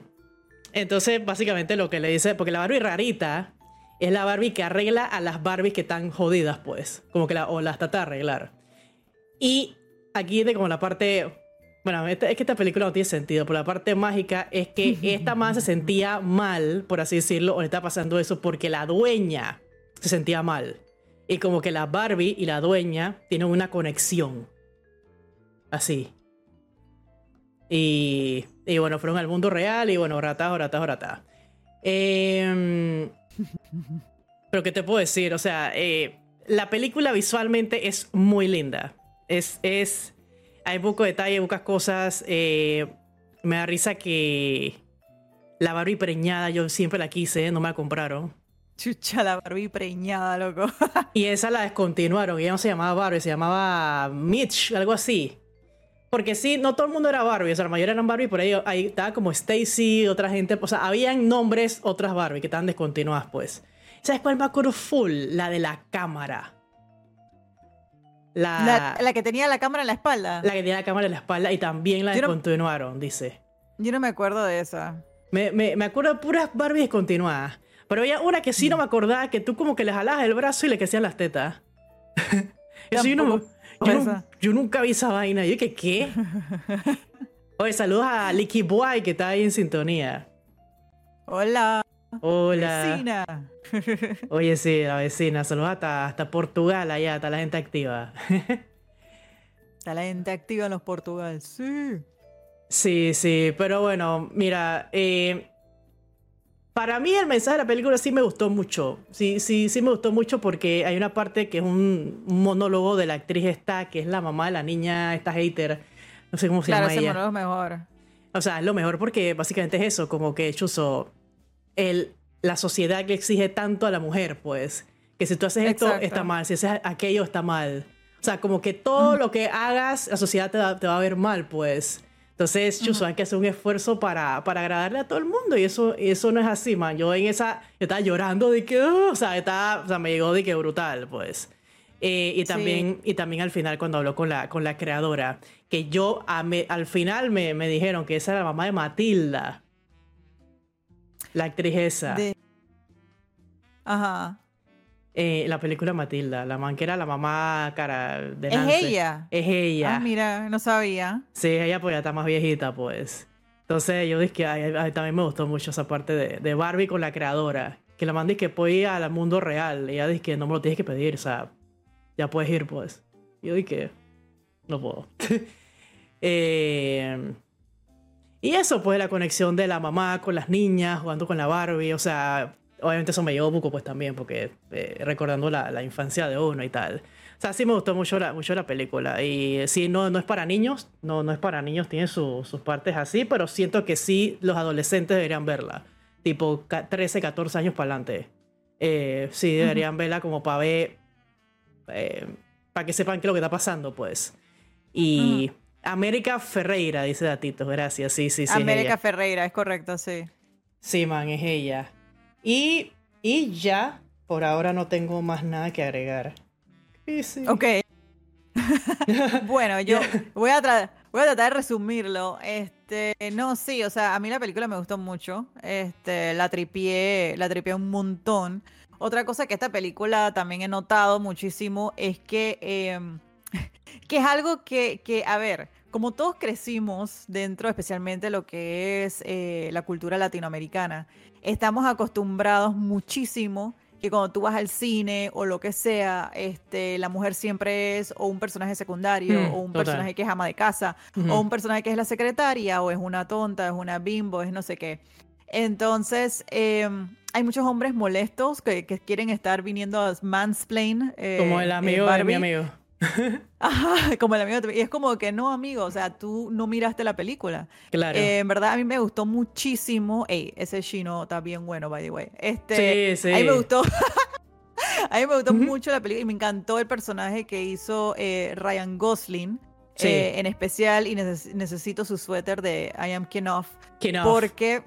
entonces, básicamente lo que le dice, porque la Barbie rarita es la Barbie que arregla a las Barbies que están jodidas, pues. Como que la, o las trata de arreglar. Y aquí de como la parte. Bueno, es que esta película no tiene sentido, pero la parte mágica es que esta man se sentía mal, por así decirlo, o le está pasando eso porque la dueña se sentía mal. Y como que la Barbie y la dueña tienen una conexión. Así. Y, y bueno, fueron al mundo real y bueno, rata, rata, rata. Eh, pero ¿qué te puedo decir? O sea, eh, la película visualmente es muy linda. Es, es, hay poco detalle, pocas cosas. Eh, me da risa que La Barbie preñada, yo siempre la quise, no me la compraron. Chucha, la Barbie preñada, loco. y esa la descontinuaron. Y ella no se llamaba Barbie, se llamaba Mitch, algo así. Porque sí, no todo el mundo era Barbie, o sea, la mayoría eran Barbie, por ahí, ahí estaba como Stacy, otra gente, o sea, habían nombres otras Barbie que estaban descontinuadas, pues. ¿Sabes cuál me acuerdo full? La de la cámara. La, la, que tenía la cámara en la espalda. La que tenía la cámara en la espalda y también la descontinuaron, dice. Yo no me acuerdo de esa. Me, me, me acuerdo de puras Barbie descontinuadas. Pero había una que sí no me acordaba, que tú como que le jalabas el brazo y le crecían las tetas. Eso yo, no, yo, nunca vi esa vaina. Yo que, ¿qué? Oye, saludos a Licky Boy que está ahí en sintonía. Hola. Hola. Vecina. Oye, sí, la vecina. Saludos hasta, hasta Portugal allá, está la gente activa. está la gente activa en los Portugal, sí. Sí, sí, pero bueno, mira, eh, para mí el mensaje de la película sí me gustó mucho. Sí, sí, sí me gustó mucho porque hay una parte que es un, monólogo de la actriz esta, que es la mamá de la niña, esta hater. No sé cómo se llama ella. Claro, ese monólogo es mejor. O sea, es lo mejor porque básicamente es eso, como que Chuso, el, la sociedad que exige tanto a la mujer, pues, que si tú haces esto está mal, si haces aquello está mal. O sea, como que todo lo que hagas, la sociedad te te va a ver mal, pues. Entonces, Chuso, hay que hacer un esfuerzo para, para agradarle a todo el mundo y eso, eso no es así, man. Yo en esa, yo estaba llorando de que, oh", o, sea, estaba, o sea, me llegó de que brutal, pues. Eh, y, también, y también al final cuando habló con la, con la creadora, que yo al final me, me, dijeron que esa era la mamá de Matilda, la actriz esa. Ajá. Eh, la película Matilda, la man que era la mamá cara de Nancy. ¿Es ella? Es ella. Ah, mira, no sabía. Sí, ella pues ya está más viejita, pues. Entonces yo dije que ay, también me gustó mucho esa parte de, de Barbie con la creadora. Que la man que puede ir al mundo real. Y ella dice que no me lo tienes que pedir, o sea, ya puedes ir, pues. yo dije, no puedo. eh, y eso, pues, la conexión de la mamá con las niñas, jugando con la Barbie, o sea, obviamente eso me llevó poco pues también, porque eh, recordando la, la, infancia de uno y tal. O sea, sí me gustó mucho la, mucho la película. Y sí, no, no es para niños, no, no es para niños, tiene sus partes así, pero siento que sí los adolescentes deberían verla. Tipo 13, 14 años para adelante. Eh, sí, deberían verla como para ver, eh, para que sepan qué es lo que está pasando, pues. Y América Ferreira, dice Datito, gracias, sí, sí, sí. América Ferreira, es correcto, sí. Sí, man, es ella. Y, y ya, por ahora no tengo más nada que agregar. sí. Ok. bueno, yo voy a, voy a tratar de resumirlo. Este, no, sí, o sea, a mí la película me gustó mucho. Este, la tripié, la tripié un montón. Otra cosa que esta película también he notado muchísimo es que, em, que es algo que, que, a ver, como todos crecimos dentro, especialmente lo que es eh, la cultura latinoamericana, estamos acostumbrados muchísimo que cuando tú vas al cine o lo que sea, este, la mujer siempre es o un personaje secundario, mm, o un personaje que es ama de casa, o un personaje que es la secretaria, o es una tonta, es una bimbo, es no sé qué. Entonces, em, hay muchos hombres molestos que, quieren estar viniendo a mansplain. Eh, Como el amigo de mi amigo. Ajá, como el amigo. Y es como que no, amigo, o sea, tú no miraste la película. Claro. Eh, en verdad, a mí me gustó muchísimo. Ey, ese chino está bien bueno, by the way. Este, sí, sí. A mí me gustó. a mí me gustó mucho la película y me encantó el personaje que hizo eh, Ryan Gosling. Eh, en especial, y necesito su suéter de I Am Kenoff. Porque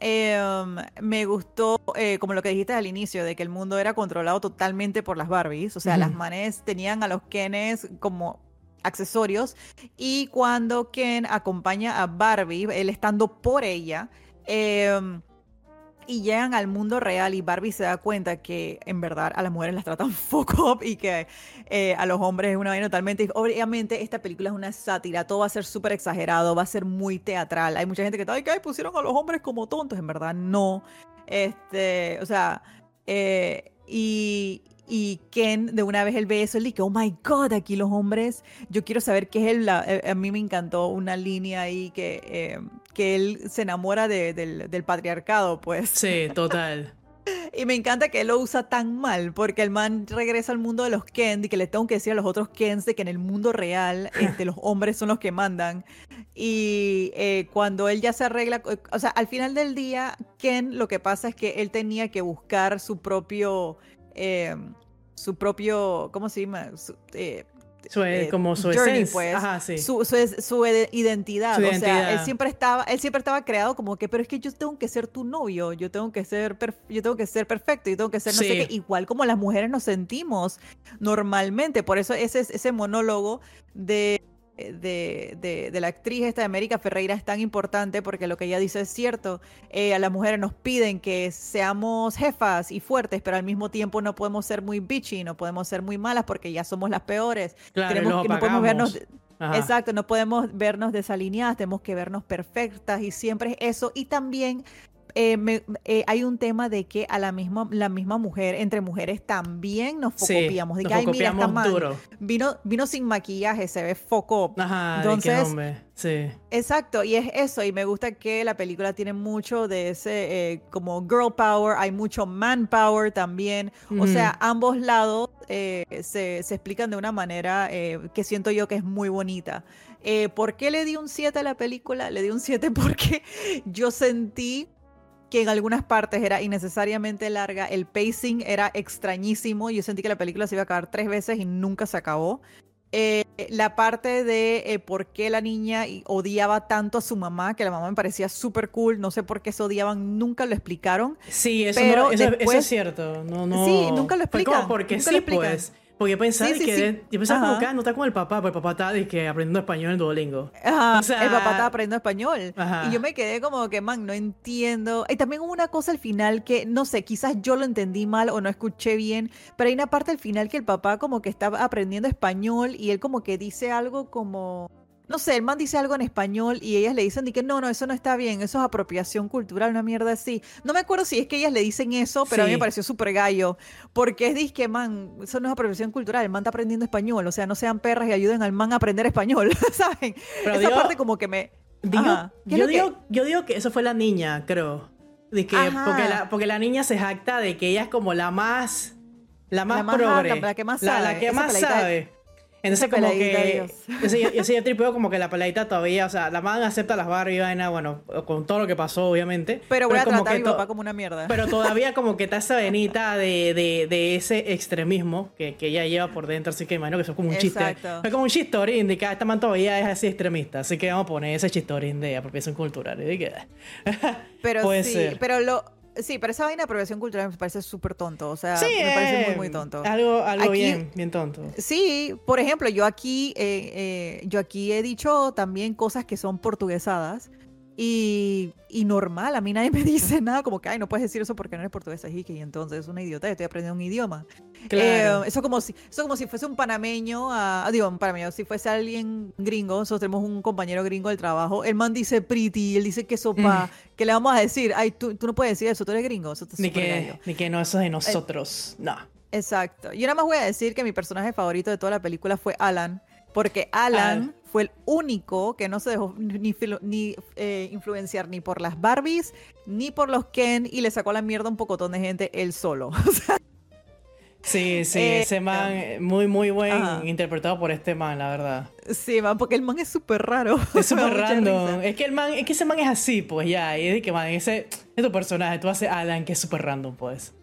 em, me gustó, eh, como lo que dijiste al inicio, de que el mundo era controlado totalmente por las Barbies. O sea, las manes tenían a los Kenes como accesorios. Y cuando Ken acompaña a Barbie, él estando por ella, eh, y llegan al mundo real y Barbie se da cuenta que en verdad a las mujeres las tratan fuck up y que eh, a los hombres es una vaina totalmente. Obviamente, esta película es una sátira, todo va a ser súper exagerado, va a ser muy teatral. Hay mucha gente que está, ay, que pusieron a los hombres como tontos. En verdad, no. Este, o sea, eh, y, y Ken, de una vez él ve eso, él dice, oh my God, aquí los hombres, yo quiero saber qué es él. Eh, a mí me encantó una línea ahí que, que él se enamora del, patriarcado, pues. Sí, total. Y me encanta que él lo usa tan mal, porque el man regresa al mundo de los Ken y que le tengo que decir a los otros Kens de que en el mundo real este, los hombres son los que mandan. Y eh, cuando él ya se arregla, o sea, al final del día, Ken lo que pasa es que él tenía que buscar su propio... Eh, su propio, ¿cómo se llama? Eh, su, eh, como su journey, pues, su, su, identidad. o sea, él siempre estaba, él siempre estaba creado como que, pero es que yo tengo que ser tu novio, yo tengo que ser, yo tengo que ser perfecto, yo tengo que ser no sé qué, igual como las mujeres nos sentimos normalmente. Por eso ese, ese monólogo de de, la actriz esta de América Ferreira es tan importante porque lo que ella dice es cierto. Eh, a las mujeres nos piden que seamos jefas y fuertes, pero al mismo tiempo no podemos ser muy bitchy, no podemos ser muy malas porque ya somos las peores. Tenemos que no podemos vernos. Exacto, no podemos vernos desalineadas, tenemos que vernos perfectas y siempre es eso. Y también eh, eh, hay un tema de que a la misma, la misma mujer, entre mujeres también nos focopiamos. de que, ay, mira, está Vino, vino sin maquillaje, se ve foco. Ajá, Entonces, sí. Exacto, y es eso. Y me gusta que la película tiene mucho de ese, eh, como girl power, hay mucho man power también. O sea, ambos lados se, se, explican de una manera que siento yo que es muy bonita. ¿Por qué le di un 7 a la película? Le di un 7 porque yo sentí que en algunas partes era innecesariamente larga, el pacing era extrañísimo, yo sentí que la película se iba a acabar tres veces y nunca se acabó. Eh, la parte de eh, por qué la niña odiaba tanto a su mamá, que la mamá me parecía súper cool, no sé por qué se odiaban, nunca lo explicaron. Sí, eso, pero eso, es cierto. No, no, sí, nunca lo explican. porque sí, pues. Porque yo pensaba que yo pensaba como que ah, no está como el papá, pues el papá está que aprendiendo español en Duolingo. Ajá, el papá está aprendiendo español. Y yo me quedé como que, man, no entiendo. Y también hubo una cosa al final que, no sé, quizás yo lo entendí mal o no escuché bien, pero hay una parte al final que el papá como que está aprendiendo español y él como que dice algo como no sé, el man dice algo en español y ellas le dicen que no, no, eso no está bien, eso es apropiación cultural, una mierda así. No me acuerdo si es que ellas le dicen eso, pero a mí me pareció súper gallo, porque es disque, man, eso no es apropiación cultural, el man está aprendiendo español, o sea, no sean perras y ayuden al man a aprender español, ¿saben? Esa parte como que me... yo, digo, yo digo que eso fue la niña, creo. De que, porque, la, porque la niña se jacta de que ella es como la más... La más, la la que más sabe. La, que más sabe. Entonces, como que. Yo sí, yo tripeo como que la peladita todavía, o sea, la man acepta las barras y vaina, bueno, con todo lo que pasó, obviamente. Pero voy a tratar a mi papá como una mierda. Pero todavía como que está esa venita de, de, de ese extremismo que, que, ella lleva por dentro, así que imagino que eso es como un chiste. Es como un chistorín de que esta man todavía es así extremista, así que vamos a poner ese chistorín de apropiación cultural. pero Puede sí, ser. pero lo Sí, pero esa vaina de apropiación cultural me parece súper tonto. O sea, me parece muy, muy eh, tonto. Algo, algo bien, bien tonto. Sí, por ejemplo, yo aquí, eh, eh, yo aquí he dicho también cosas que son portuguesadas. Y, y, normal, a mí nadie me dice nada como que, ay, no puedes decir eso porque no eres portuguesa, y entonces es una idiota, estoy aprendiendo un idioma. Claro. Eh, eso, como si, eso como si fuese un panameño, a, digo, un panameño, si fuese alguien gringo, nosotros tenemos un compañero gringo del trabajo, el man dice pretty, él dice que sopa, mm. que le vamos a decir, ay, tú, tú, no puedes decir eso, tú eres gringo, eso ni, que, ni que no, eso es de nosotros, no. Exacto. Yo nada más voy a decir que mi personaje favorito de toda la película fue Alan, porque Alan fue el único que no se dejó ni, ni eh, influenciar ni por las Barbies ni por los Ken y le sacó la mierda a un pocotón de gente él solo. sí, sí, eh, ese man eh, muy, muy buen interpretado por este man, la verdad. Sí, man, porque el man es súper raro. Es súper random. Es que el man, es que ese man es así, pues ya. Y es que, man, ese es tu personaje. Tú haces Alan, que es súper random, pues.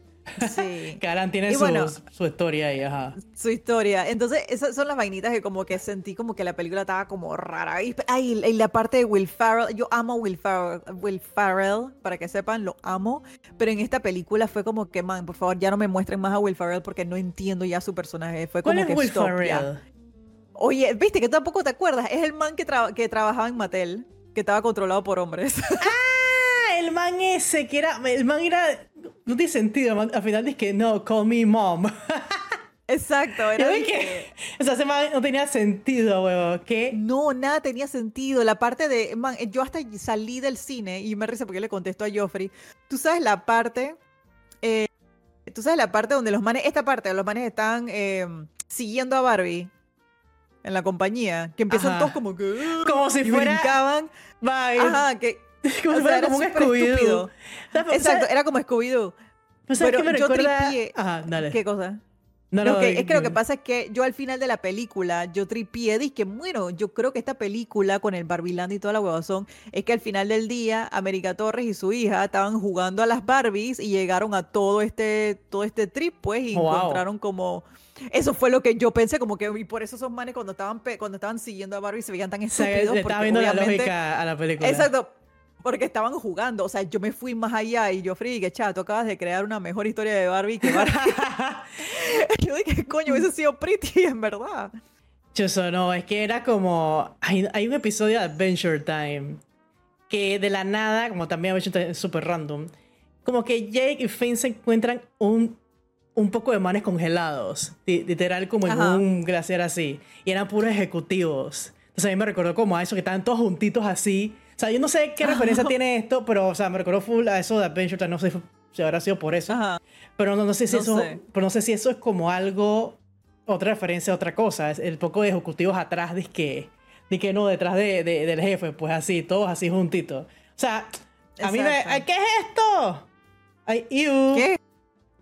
Sí. que tiene su, historia ahí, ajá. Su historia. Entonces, esas son las vainitas que como que sentí como que la película estaba como rara. Y, ay, y la parte de Will Farrell, yo amo Will Farrell, Will Farrell, para que sepan, lo amo. Pero en esta película fue como que, man, por favor, ya no me muestren más a Will Farrell porque no entiendo ya su personaje. Fue como ¿Cuál es Will Farrell? Oye, viste que tampoco te acuerdas, es el man que, que trabajaba en Mattel, que estaba controlado por hombres. ¡Ah! El man ese, que era. El man era no tiene sentido. Al final dice que no, call me mom. Exacto, era que, o sea, no tenía sentido, huevo. ¿Qué? No, nada tenía sentido. La parte de, man, yo hasta salí del cine y me risa porque le contesto a Joffrey. Tú sabes la parte, eh, tú sabes la parte donde los manes, esta parte, los manes están em, siguiendo a Barbie en la compañía, que empiezan todos como que, como si fuera, brincaban. Ajá, que, como, era como un Scooby-Doo. Exacto, era como Scooby-Doo. Pues Pero me yo recuerda... tripié- Ajá, dale. ¿Qué cosa? No, no, que- es que lo que pasa es que yo al final de la película, yo tripié, dije, bueno, yo creo que esta película con el Barbiland y toda la huevazón, es que al final del día, América Torres y su hija estaban jugando a las Barbies y llegaron a todo este, todo este trip, pues, y Wow. encontraron como... Eso fue lo que yo pensé, como que, y por eso esos manes cuando estaban, cuando estaban siguiendo a Barbie se veían tan O estúpidos. le porque estaba viendo la lógica a la película. Exacto. Porque estaban jugando, o sea, yo me fui más allá y yo fui que chato, acabas de crear una mejor historia de Barbie que Barbie. yo dije, coño, hubiese sido pretty, en verdad. Chuso, no, es que era como. Hay, hay un episodio de Adventure Time que de la nada, como también Adventure Time es súper random, como que Jake y Finn se encuentran un, un poco de manes congelados, li- literal como en Ajá. un glaciar así, y eran puros ejecutivos. Entonces a mí me recordó como a eso, que estaban todos juntitos así. O sea, yo no sé qué referencia tiene esto, pero, o sea, me recordó full a eso de Adventure Time, no sé si- habrá sido por eso. Ajá. Pero no, no sé si No eso, sé. pero no sé si eso es como algo, otra referencia a otra cosa. Es el poco de ejecutivos atrás de que, de que no, detrás de, de- del jefe, pues así, todos así juntitos. O sea, a mí me, ¿qué es esto? Ay, iu. ¿Qué?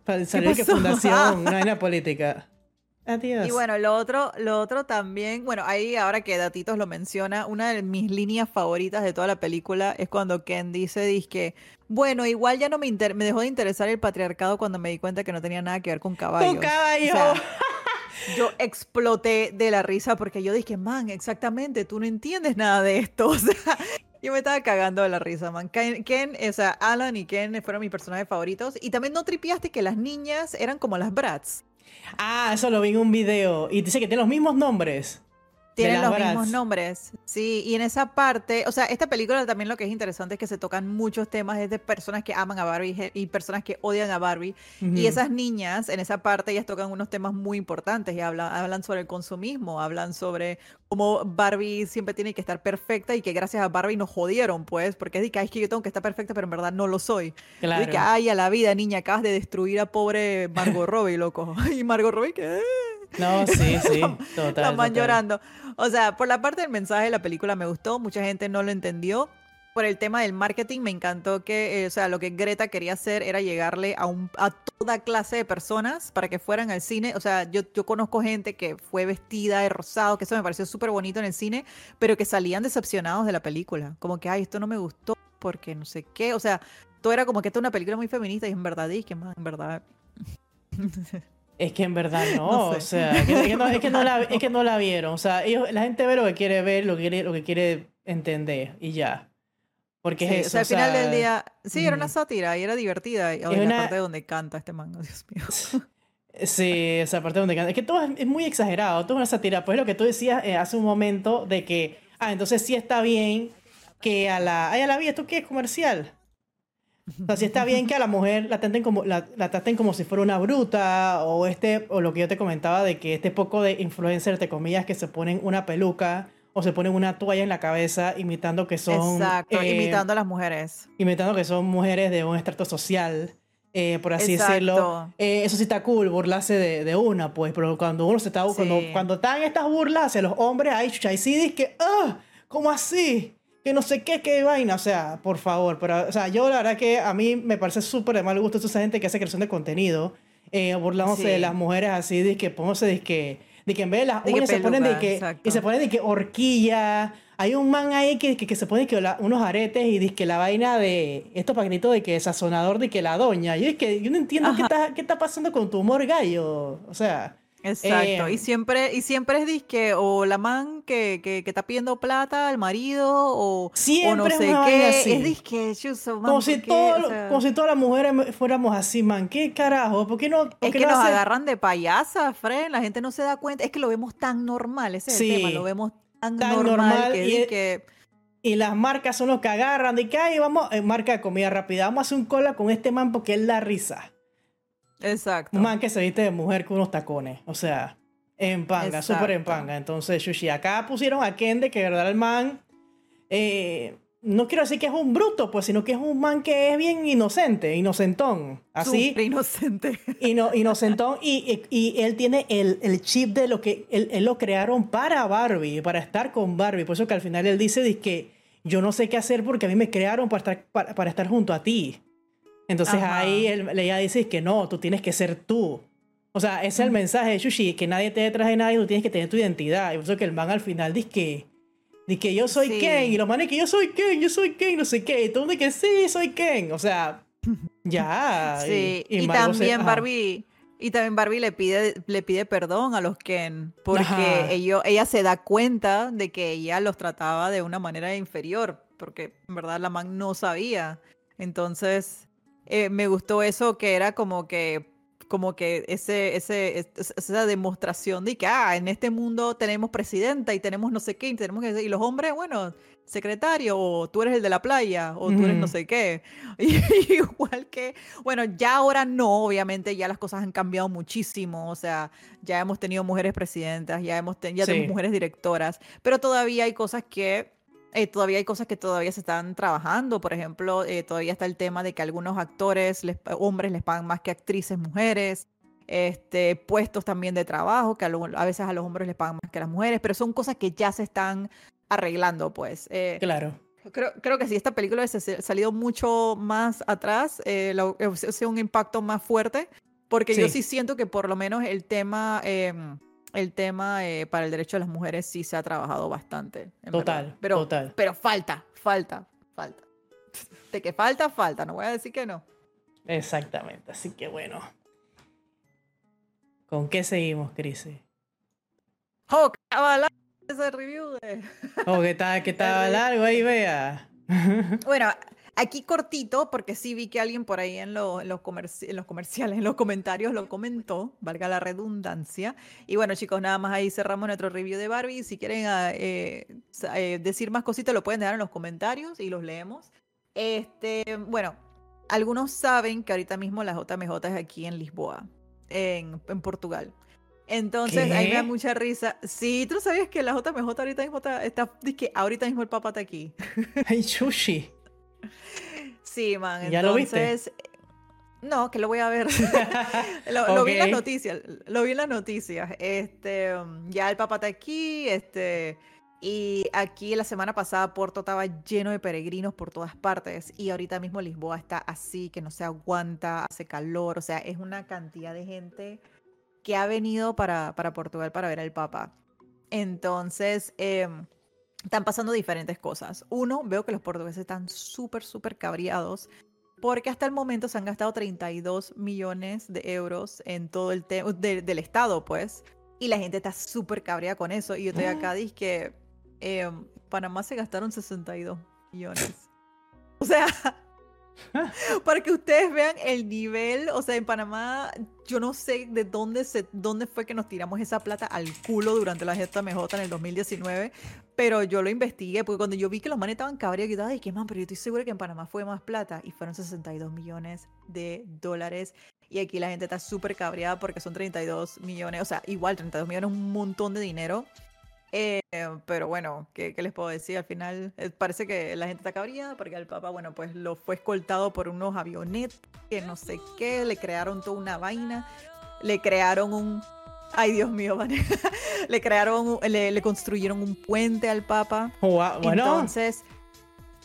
Para salir que fundación, una vaina política. Adiós. Y bueno, lo otro, lo otro también, bueno, ahí ahora que Datitos lo menciona, una de mis líneas favoritas de toda la película es cuando Ken dice, que bueno, igual ya no me, inter- me dejó de interesar el patriarcado cuando me di cuenta que no tenía nada que ver con caballos. Un caballo. O sea, yo exploté de la risa porque yo dije, man, exactamente, tú no entiendes nada de esto. O sea, yo me estaba cagando de la risa, man. Ken, Ken, o sea, Alan y Ken fueron mis personajes favoritos. Y también no tripiaste que las niñas eran como las brats. Ah, eso lo vi en un video. Y dice que tiene los mismos nombres. Tienen los mismos nombres, sí, y en esa parte, o sea, esta película también lo que es interesante es que se tocan muchos temas es de personas que aman a Barbie y personas que odian a Barbie, y Ujú. esas niñas en esa parte ellas tocan unos temas muy importantes y hablan, hablan sobre el consumismo, hablan sobre cómo Barbie siempre tiene que estar perfecta y que gracias a Barbie nos jodieron, pues, porque es de que, "Ay, es que yo tengo que estar perfecta, pero en verdad no lo soy. Claro. De que, ay, a la vida, niña, acabas de destruir a pobre Margot Robbie, loco. Y Margot Robbie, ¿qué? No, sí, sí. Total. total. llorando. O sea, por la parte del mensaje de la película me gustó, mucha gente no lo entendió. Por el tema del marketing me encantó que, eh, o sea, lo que Greta quería hacer era llegarle a, un, a toda clase de personas para que fueran al cine. O sea, yo, yo conozco gente que fue vestida de rosado, que eso me pareció súper bonito en el cine, pero que salían decepcionados de la película. Como que, ay, esto no me gustó porque no sé qué. O sea, todo era como que esta es una película muy feminista y en verdad, es que más, en verdad. Es que en verdad no, No sé. o sea, es que, no, es que no la, es que no la vieron. O sea, ellos, la gente ve lo que quiere ver, lo que quiere, lo que quiere entender y ya. Porque Sí, es o eso. sea, al final del día, sí, era una ujú. sátira y era divertida. Y, Es y la una- parte donde canta este man, oh, Dios mío. Sí, esa parte donde canta. Es que todo es, es muy exagerado, todo es una sátira. Pues lo que tú decías eh, hace un momento de que, ah, entonces sí está bien que a la. Ay, a la vida, ¿esto qué es comercial? O sea, sí está bien que a la mujer la traten como, la, la traten como si fuera una bruta, o este, o lo que yo te comentaba de que este poco de influencer, entre comillas, que se ponen una peluca o se ponen una toalla en la cabeza imitando que son. Exacto, eh, imitando a las mujeres. imitando que son mujeres de un estrato social, eh, por así decirlo. Exacto. Eh, eso sí está cool, burlarse de, de una, pues, pero cuando uno se está, cuando, Sí. cuando están estas burlas hacia los hombres, hay chucha, y sí, que, ah, ¿cómo así? Que no sé qué, qué vaina, o sea, por favor, pero, o sea, yo la verdad que a mí me parece súper de mal gusto esa gente que hace creación de contenido, eh, burlándose Sí. de las mujeres así, de que, pónganse de que, de que en vez de las De uñas se ponen de que, exacto. y se ponen de que horquilla, hay un man ahí que, que, que se pone que la- unos aretes y dice que la vaina de estos paquetitos de que sazonador de que la doña. Yo es que yo no entiendo qué está, qué está pasando con tu humor gallo. O sea, Exacto. eh, y siempre, y siempre es disque, o la man que, que, que está pidiendo plata al marido, o, o no es sé qué. así. Es disque, man, como si, como si todas las mujeres fuéramos así, man. ¿Qué carajo? ¿Por qué no? por Es qué que no nos hace- agarran de payasa, Fred. La gente no se da cuenta. Es que lo vemos tan normal, ese es el tema. Lo vemos tan, Tan normal, normal que, y es- que Y las marcas son los que agarran de que, ay, vamos, eh, marca de comida rápida, vamos a hacer un cola con este man porque él da risa. Exacto. Un man que se viste de mujer con unos tacones. O sea, en panga, súper en panga. Entonces, Shushi, acá pusieron a Ken de que, de verdad, el man. eh, no quiero decir que es un bruto, pues, sino que es un man que es bien inocente, inocentón. Así. Súper inocente. Ino- inocentón. Y, y, y él tiene el, el chip de lo que él, él lo crearon para Barbie, para estar con Barbie. Por eso que al final él dice que yo no sé qué hacer porque a mí me crearon para estar, para, para estar junto a ti. Entonces ahí ella dice que no, tú tienes que ser tú. O sea, ese es el mensaje de Shushi, que nadie te detrás de nadie, tú tienes que tener tu identidad. Y por eso que el man al final dice que, dice que yo soy Ken, y los manes que yo soy Ken, yo soy Ken, no sé qué, y todo el mundo que sí, soy Ken. O sea, ya. Sí, y, también Barbie... Y también Barbie le pide, le pide perdón a los Ken, porque ello, ella se da cuenta de que ella los trataba de una manera inferior, porque en verdad la man no sabía. Entonces, eh, me gustó eso que era como que como que ese, ese, esa demostración de que, ah, en este mundo tenemos presidenta y tenemos no sé qué, y, tenemos que, y los hombres, bueno, secretario, o tú eres el de la playa, o tú eres no sé qué. igual que, bueno, ya ahora no, obviamente ya las cosas han cambiado muchísimo, o sea, ya hemos tenido mujeres presidentas, ya, hemos ya tenemos mujeres directoras, pero todavía hay cosas que eh, todavía hay cosas que todavía se están trabajando. Por ejemplo, eh, todavía está el tema de que algunos actores, hombres, les pagan más que actrices mujeres. Este, puestos también de trabajo, que a, veces a los hombres les pagan más que a las mujeres, pero son cosas que ya se están arreglando, pues. Eh, claro. Creo, creo, que si esta película hubiese salido mucho más atrás, eh, hubiese un impacto más fuerte, porque yo sí siento que por lo menos el tema em, el tema eh, para el derecho de las mujeres sí se ha trabajado bastante. Total, pero, total. Pero falta, falta, falta. De que falta, falta, no voy a decir que no. Exactamente, así que bueno. ¿Con qué seguimos, Cris? Oh, que estaba largo ese review de... Oh, que estaba, que estaba largo ahí, vea. bueno, Aquí cortito, porque sí vi que alguien por ahí en, los, en los comerciales, en los comentarios lo comentó, valga la redundancia. Y bueno, chicos, nada más ahí cerramos nuestro review de Barbie. Si quieren ah, eh, eh, decir más cositas, lo pueden dejar en los comentarios y los leemos. Este, bueno, algunos saben que ahorita mismo la JMJ es aquí en Lisboa, en, Portugal. Entonces, ahí me da mucha risa. Sí, tú sabías que la JMJ ahorita mismo está, está que ahorita mismo el papá está aquí. Ay, sushi. Sí, man. ¿Ya lo viste? No, que lo voy a ver. lo, vi en las noticias. Lo vi en las noticias. Este, ya el papá está aquí. Este. Y aquí la semana pasada Porto estaba lleno de peregrinos por todas partes y ahorita mismo Lisboa está así, que no se aguanta, hace calor, o sea, es una cantidad de gente que ha venido para, para Portugal para ver al Papa. Entonces, eh, están pasando diferentes cosas. Uno, veo que los portugueses están súper, súper cabreados porque hasta el momento se han gastado 32 millones de euros en todo el tema del Estado, pues. Y la gente está súper cabreada con eso. Y yo estoy acá, dije que eh, Panamá se gastaron 62 millones. O sea, Para que ustedes vean el nivel, o sea, en Panamá, yo no sé de dónde, se, dónde fue que nos tiramos esa plata al culo durante la gesta MJ en el 2019, pero yo lo investigué, porque cuando yo vi que los manes estaban cabreados, yo dije, man, pero yo estoy segura que en Panamá fue más plata, y fueron 62 millones de dólares, y aquí la gente está súper cabreada porque son 32 millones, o sea, igual 32 millones es un montón de dinero, eh, pero bueno, ¿qué, les puedo decir? Al final eh, parece que la gente está cabría porque el Papa, bueno, pues lo fue escoltado por unos avionetas que no sé qué, le crearon toda una vaina, le crearon un... Ay, Dios mío, le crearon, le, le, construyeron un puente al Papa. bueno. Entonces,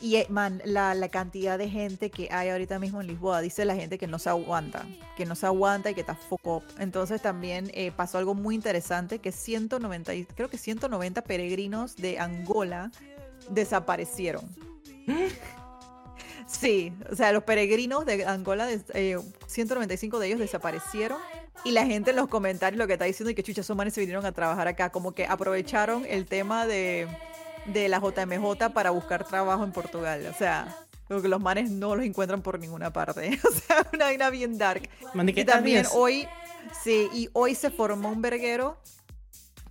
y, eh, man, la, la, cantidad de gente que hay ahorita mismo en Lisboa, dice la gente que no se aguanta, que no se aguanta y que está foco. Entonces también eh, pasó algo muy interesante, que 190, creo que 190 peregrinos de Angola desaparecieron. Sí, o sea, los peregrinos de Angola, eh, 195 de ellos desaparecieron. Y la gente en los comentarios lo que está diciendo es que chucha, esos manes se vinieron a trabajar acá, como que aprovecharon el tema de de la JMJ para buscar trabajo en Portugal. O sea, que los manes no los encuentran por ninguna parte. O sea, una vaina bien dark. y también hoy, sí, y hoy se formó un verguero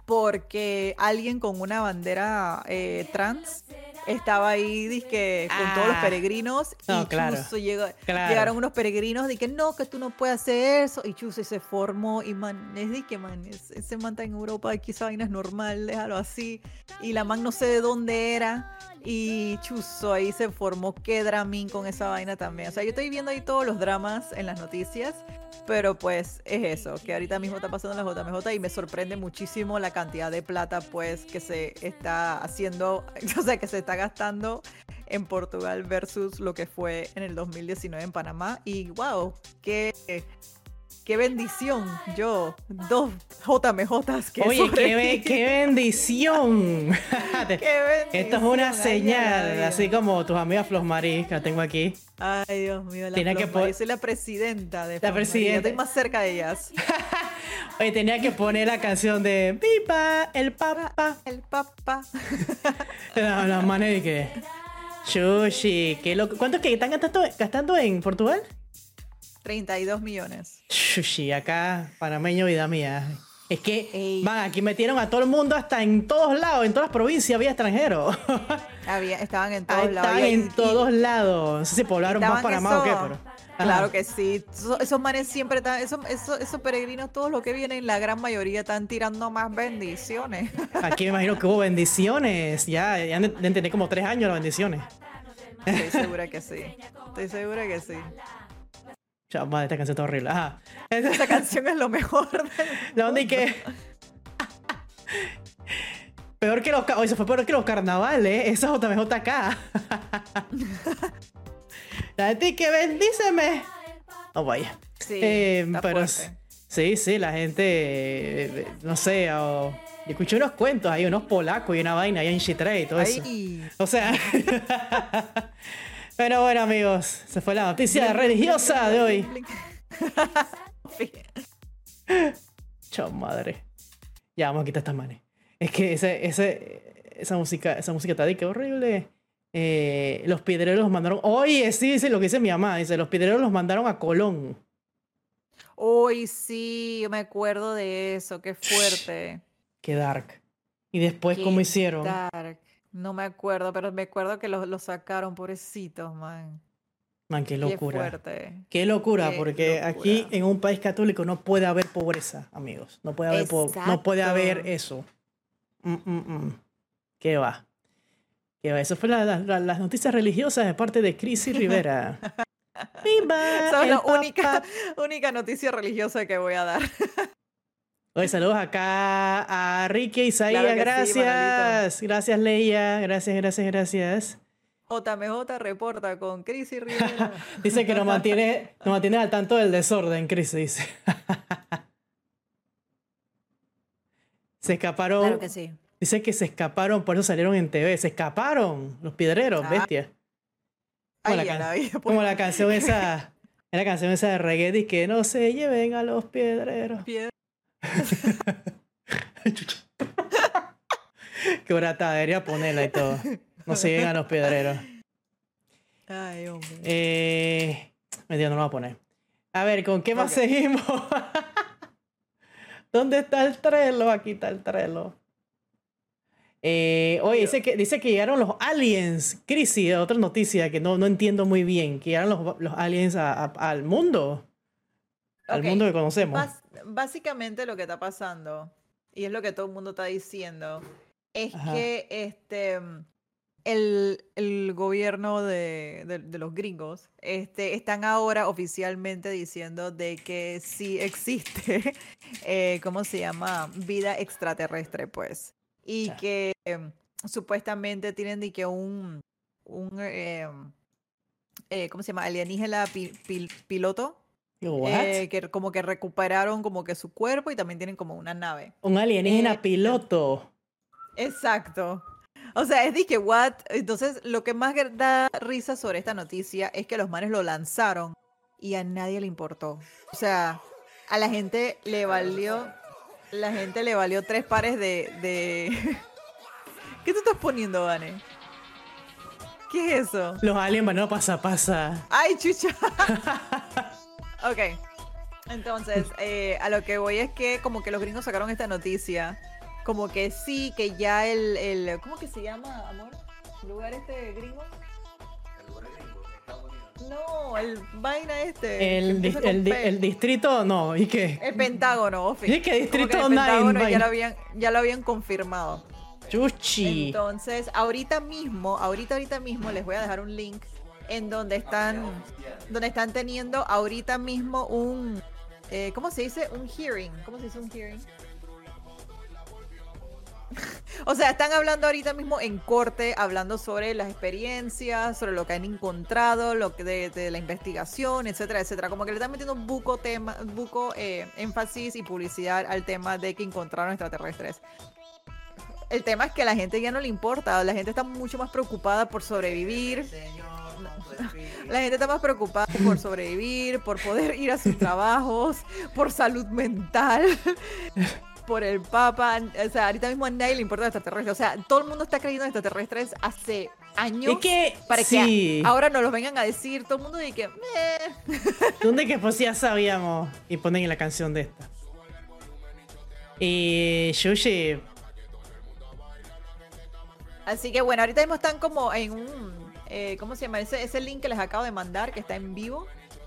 porque alguien con una bandera eh, trans estaba ahí dizque, con todos los ah. peregrinos. Y Chuso llegaron unos peregrinos de que no, que tú no puedes hacer eso y Chuso se formó y man, es de que man, ese man está en Europa aquí esa vaina es normal, déjalo así. Y la man no sé de dónde era y Chuso ahí se formó que dramín con esa vaina también, o sea yo estoy viendo ahí todos los dramas en las noticias pero pues es eso, que ahorita mismo está pasando en la JMJ y me sorprende muchísimo la cantidad de plata pues que se está haciendo, o sea, que se está gastando en Portugal versus lo que fue en el 2019 en Panamá. Y wow, qué, qué bendición. Yo, dos JMJs que Oye, qué, qué, bendición. qué bendición. Esto es una señal, así como tus amigas Flosmaris que la tengo aquí. Ay, Dios mío, la Tiene que soy la presidenta de La presidenta. Estoy más cerca de ellas. Oye, tenía que poner la canción de Pipa, el papa. El papa. no, no, manes de que. Sushi, qué loco. ¿Cuánto que están gastando, en Portugal? 32 millones. Sushi, acá, panameño, vida mía. Es que, van, aquí metieron a todo el mundo hasta en todos lados, en todas las provincias había extranjeros. Había, estaban en todos lados. Estaban en todos lados. No sé si poblaron más Panamá o qué, pero. Claro que sí. Esos, manes siempre están, esos, esos, peregrinos, todos los que vienen, la gran mayoría están tirando más bendiciones. Aquí me imagino que hubo bendiciones. Ya, ya entendí como tres años las bendiciones. Estoy segura que sí. Estoy segura que sí. Chao, madre, esta canción está horrible. Ajá. Esta canción es lo mejor. La onda y que. Peor que los. Oye, eso fue peor que los carnavales. Esa es acá. La gente que bendíceme. Oh, vaya. Sí, eh, pero sí, sí, la gente, eh, no sé, escuché unos cuentos, hay unos polacos y una vaina ahí en Chitre y todo eso. O sea, pero bueno, amigos, se fue la noticia religiosa de hoy. Chao, madre. Ya, vamos a quitar estas manes. Es que ese, ese, esa música, esa música está de que horrible. Eh, los piedreros los mandaron. Oye, sí, dice lo que dice mi mamá. Dice, los piedreros los mandaron a Colón. Uy, sí, me acuerdo de eso. Qué fuerte. Qué dark. ¿Y después cómo hicieron? Dark. No me acuerdo, pero me acuerdo que los, sacaron, pobrecitos, man. Man, qué locura. Qué fuerte. Qué locura, porque aquí en un país católico no puede haber pobreza, amigos. No puede haber, no puede haber eso. Mm, mm, mm. ¿Qué va? Eso fue las noticias religiosas de parte de Cris y Rivera. Esa es la única, única noticia religiosa que voy a dar. Oye, saludos acá a Ricky Isaías, gracias. gracias, Leia. Gracias, gracias, gracias. JMJ reporta con Cris y Rivera. dice que nos mantiene, nos mantiene al tanto del desorden, Cris dice. Se escaparon. Claro que sí. Dice que se escaparon, por eso salieron en TV. Se escaparon los piedreros, ah. bestia. Como, la, como la, canción esa. la canción esa de reggae que no se lleven a los piedreros. Qué brata, debería ponerla y todo. No se lleven a los piedreros. Ay, hombre. Eh, no lo voy a poner. A ver, ¿con qué más seguimos? ¿Dónde está el trelo? Aquí está el trelo. Eh, oye, dice que, dice que llegaron los aliens. Crisis, otra noticia que no, no entiendo muy bien. Que llegaron los, los aliens al mundo. Al mundo que conocemos. básicamente lo que está pasando, y es lo que todo el mundo está diciendo, es que este el, el gobierno de, de, los gringos este, están ahora oficialmente diciendo de que sí existe, eh, ¿cómo se llama? Vida extraterrestre, pues y que em, supuestamente tienen de que un, un em, eh, ¿cómo se llama? Alienígena piloto. Eh, que como que recuperaron como que su cuerpo y también tienen como una nave. Un alienígena eh, piloto. Exacto. O sea, es de que what? Entonces, lo que más da risa sobre esta noticia es que los manes lo lanzaron y a nadie le importó. O sea, a la gente le valió la gente le valió tres pares de. de... ¿Qué te estás poniendo, Vane? ¿Qué es eso? Los aliens van a pasa pasa. ¡Ay, chucha! ok. Entonces, eh, a lo que voy es que como que los gringos sacaron esta noticia. Como que sí, que ya el, el ¿cómo que se llama, amor? ¿El lugar este gringo? No, el vaina este. El, el, distrito, no, ¿y qué? El Pentágono, ¿Y qué distrito el Pentágono ya lo, habían, ya lo habían confirmado. Chuchi. Entonces, ahorita mismo, ahorita, ahorita mismo les voy a dejar un link en donde están, donde están teniendo ahorita mismo un, eh, ¿cómo se dice? Un hearing. ¿Cómo se dice un hearing? O sea, están hablando ahorita mismo en corte, hablando sobre las experiencias, sobre lo que han encontrado, lo que de, la investigación, etcétera, etcétera. Como que le están metiendo buco tema, buco eh, énfasis y publicidad al tema de que encontraron extraterrestres. El tema es que a la gente ya no le importa, la gente está mucho más preocupada por sobrevivir. La gente está más preocupada por sobrevivir, por poder ir a sus trabajos, por salud mental, por el Papa. O sea, ahorita mismo a nadie le importa el extraterrestre. O sea, todo el mundo está creyendo en extraterrestres hace años. que, para que ahora nos lo vengan a decir. Todo el mundo dice que. ¿Dónde que pues ya sabíamos? Y ponen la canción de esta. Y Shushi. Así que bueno, ahorita mismo están como en un eh, ¿cómo se llama? Ese, ese link que les acabo de mandar, que está en vivo,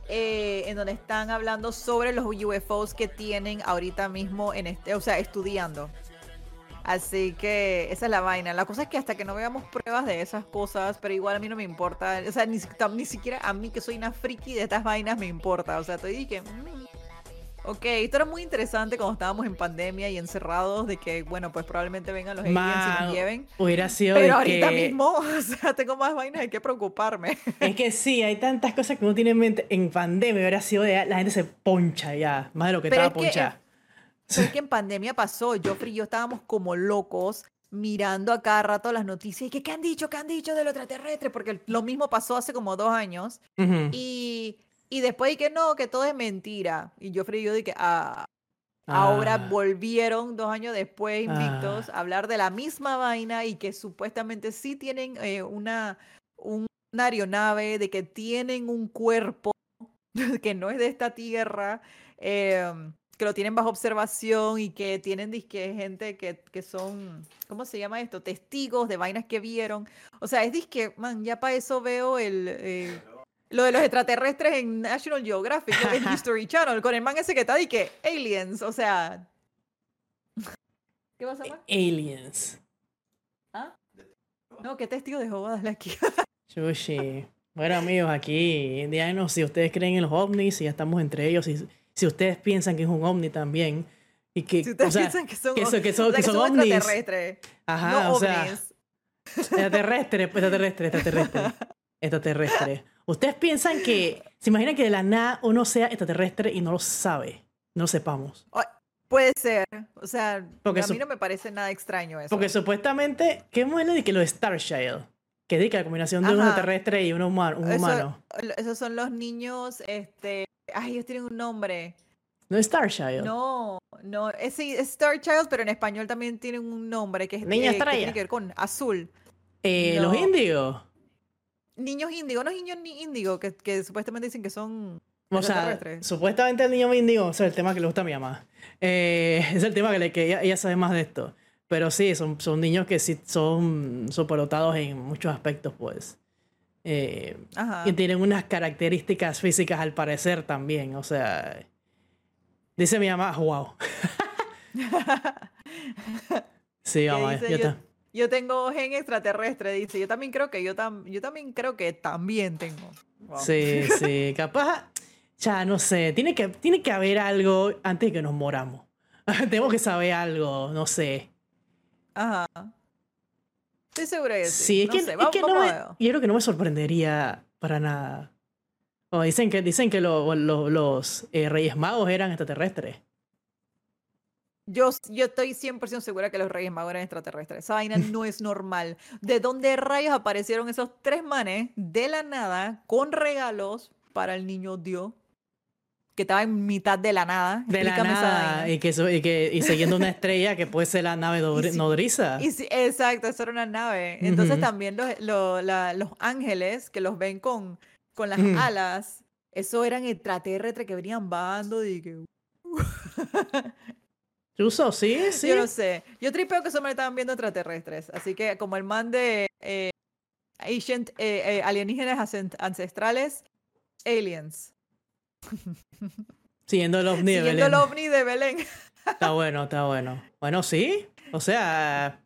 eh, en donde están hablando sobre los UFOs que tienen ahorita mismo, en este, o sea, estudiando. Así que esa es la vaina. La cosa es que hasta que no veamos pruebas de esas cosas, pero igual a mí no me importa. O sea, ni, ni siquiera a mí que soy una friki de estas vainas me importa. O sea, te dije, mm, Ok, esto era muy interesante cuando estábamos en pandemia y encerrados de que, bueno, pues probablemente vengan los aliens y nos lleven. Hubiera sido Pero ahorita mismo, o sea, tengo más vainas de qué preocuparme. Es que sí, hay tantas cosas que uno tiene en mente. En pandemia hubiera sido de la gente se poncha ya, más de lo que estaba ponchada. Es que en pandemia pasó, Joffrey y yo estábamos como locos mirando a cada rato las noticias y que, ¿qué han dicho? ¿Qué han dicho de lo extraterrestre? Porque lo mismo pasó hace como dos años. Y y después que no, que todo es mentira. Y yo y yo dije, ah, ahora ah. volvieron dos años después invictos a hablar de la misma vaina y que supuestamente sí tienen eh, una, una aeronave, de que tienen un cuerpo que no es de esta tierra. Em, que lo tienen bajo observación y que tienen disque gente que, que, son, ¿cómo se llama esto? Testigos de vainas que vieron. O sea, es disque, man, ya para eso veo el, eh, lo de los extraterrestres en National Geographic, en History Channel, con el man ese que está y que aliens, o sea. ¿Qué vas a llamar? Aliens. ¿Ah? No, qué testigo de Jehová, dale aquí. Chushi. Bueno, amigos, aquí, díganos si ustedes creen en los ovnis, si ya estamos entre ellos, si, si ustedes piensan que es un ovni también. Y que, si ustedes piensan que son, que son, que son, que son, ovnis. extraterrestres. Ajá, no o sea. Extraterrestre, extraterrestre, extraterrestre. Extraterrestre. ¿Ustedes piensan que, se imaginan que de la nada uno sea extraterrestre y no lo sabe? No lo sepamos. Puede ser. O sea, a mí no me parece nada extraño eso. Porque supuestamente, ¿qué modelo de que los Starchild? Que dice la combinación de un extraterrestre y un, humano. esos son los niños, este... Ay, ellos tienen un nombre. ¿No es Starchild? No, no. Es, es Starchild, pero en español también tienen un nombre que es... Niña eh, que tiene que ver con azul. Eh, ¿Los índigos? Niños índigo, no niños ni índigo, que, que supuestamente dicen que son o sea, supuestamente el niño índigo, o sea, el tema que le gusta a mi mamá. Eh, es el tema que, le, que ella, sabe más de esto. Pero sí, son, son niños que sí son superdotados en muchos aspectos, pues. Eh, y tienen unas características físicas al parecer también. O sea, dice mi mamá, wow. sí, mamá, yo, yo, yo tengo gen extraterrestre, dice. Yo también creo que yo, yo también creo que también tengo. Sí, sí. Capaz, ya no sé. Tiene que, tiene que haber algo antes de que nos moramos. Tenemos que saber algo, no sé. Ajá. Estoy segura de sí. Sí, es que, es que no me, yo creo que no me sorprendería para nada. dicen que, dicen que los eh, Reyes Magos eran extraterrestres. Yo, yo estoy 100% segura que los Reyes Magos eran extraterrestres. Esa vaina no es normal. ¿De dónde rayos aparecieron esos tres manes de la nada con regalos para el niño Dios? Que estaba en mitad de la nada. De la nada. Y, que, y, que, y siguiendo una estrella que puede ser la nave nodriza. Y exacto, eso era una nave. Entonces también los, los ángeles que los ven con, con las alas, eso eran extraterrestres que venían bando y que... Uso, sí, sí. Yo no sé. Yo tripeo que eso me estaban viendo extraterrestres. Así que como el man de eh, ancient, eh, eh, alienígenas ancestrales, aliens. Siguiendo el ovni de Belén. el ovni de Belén. Está bueno, está bueno. Bueno, sí. O sea,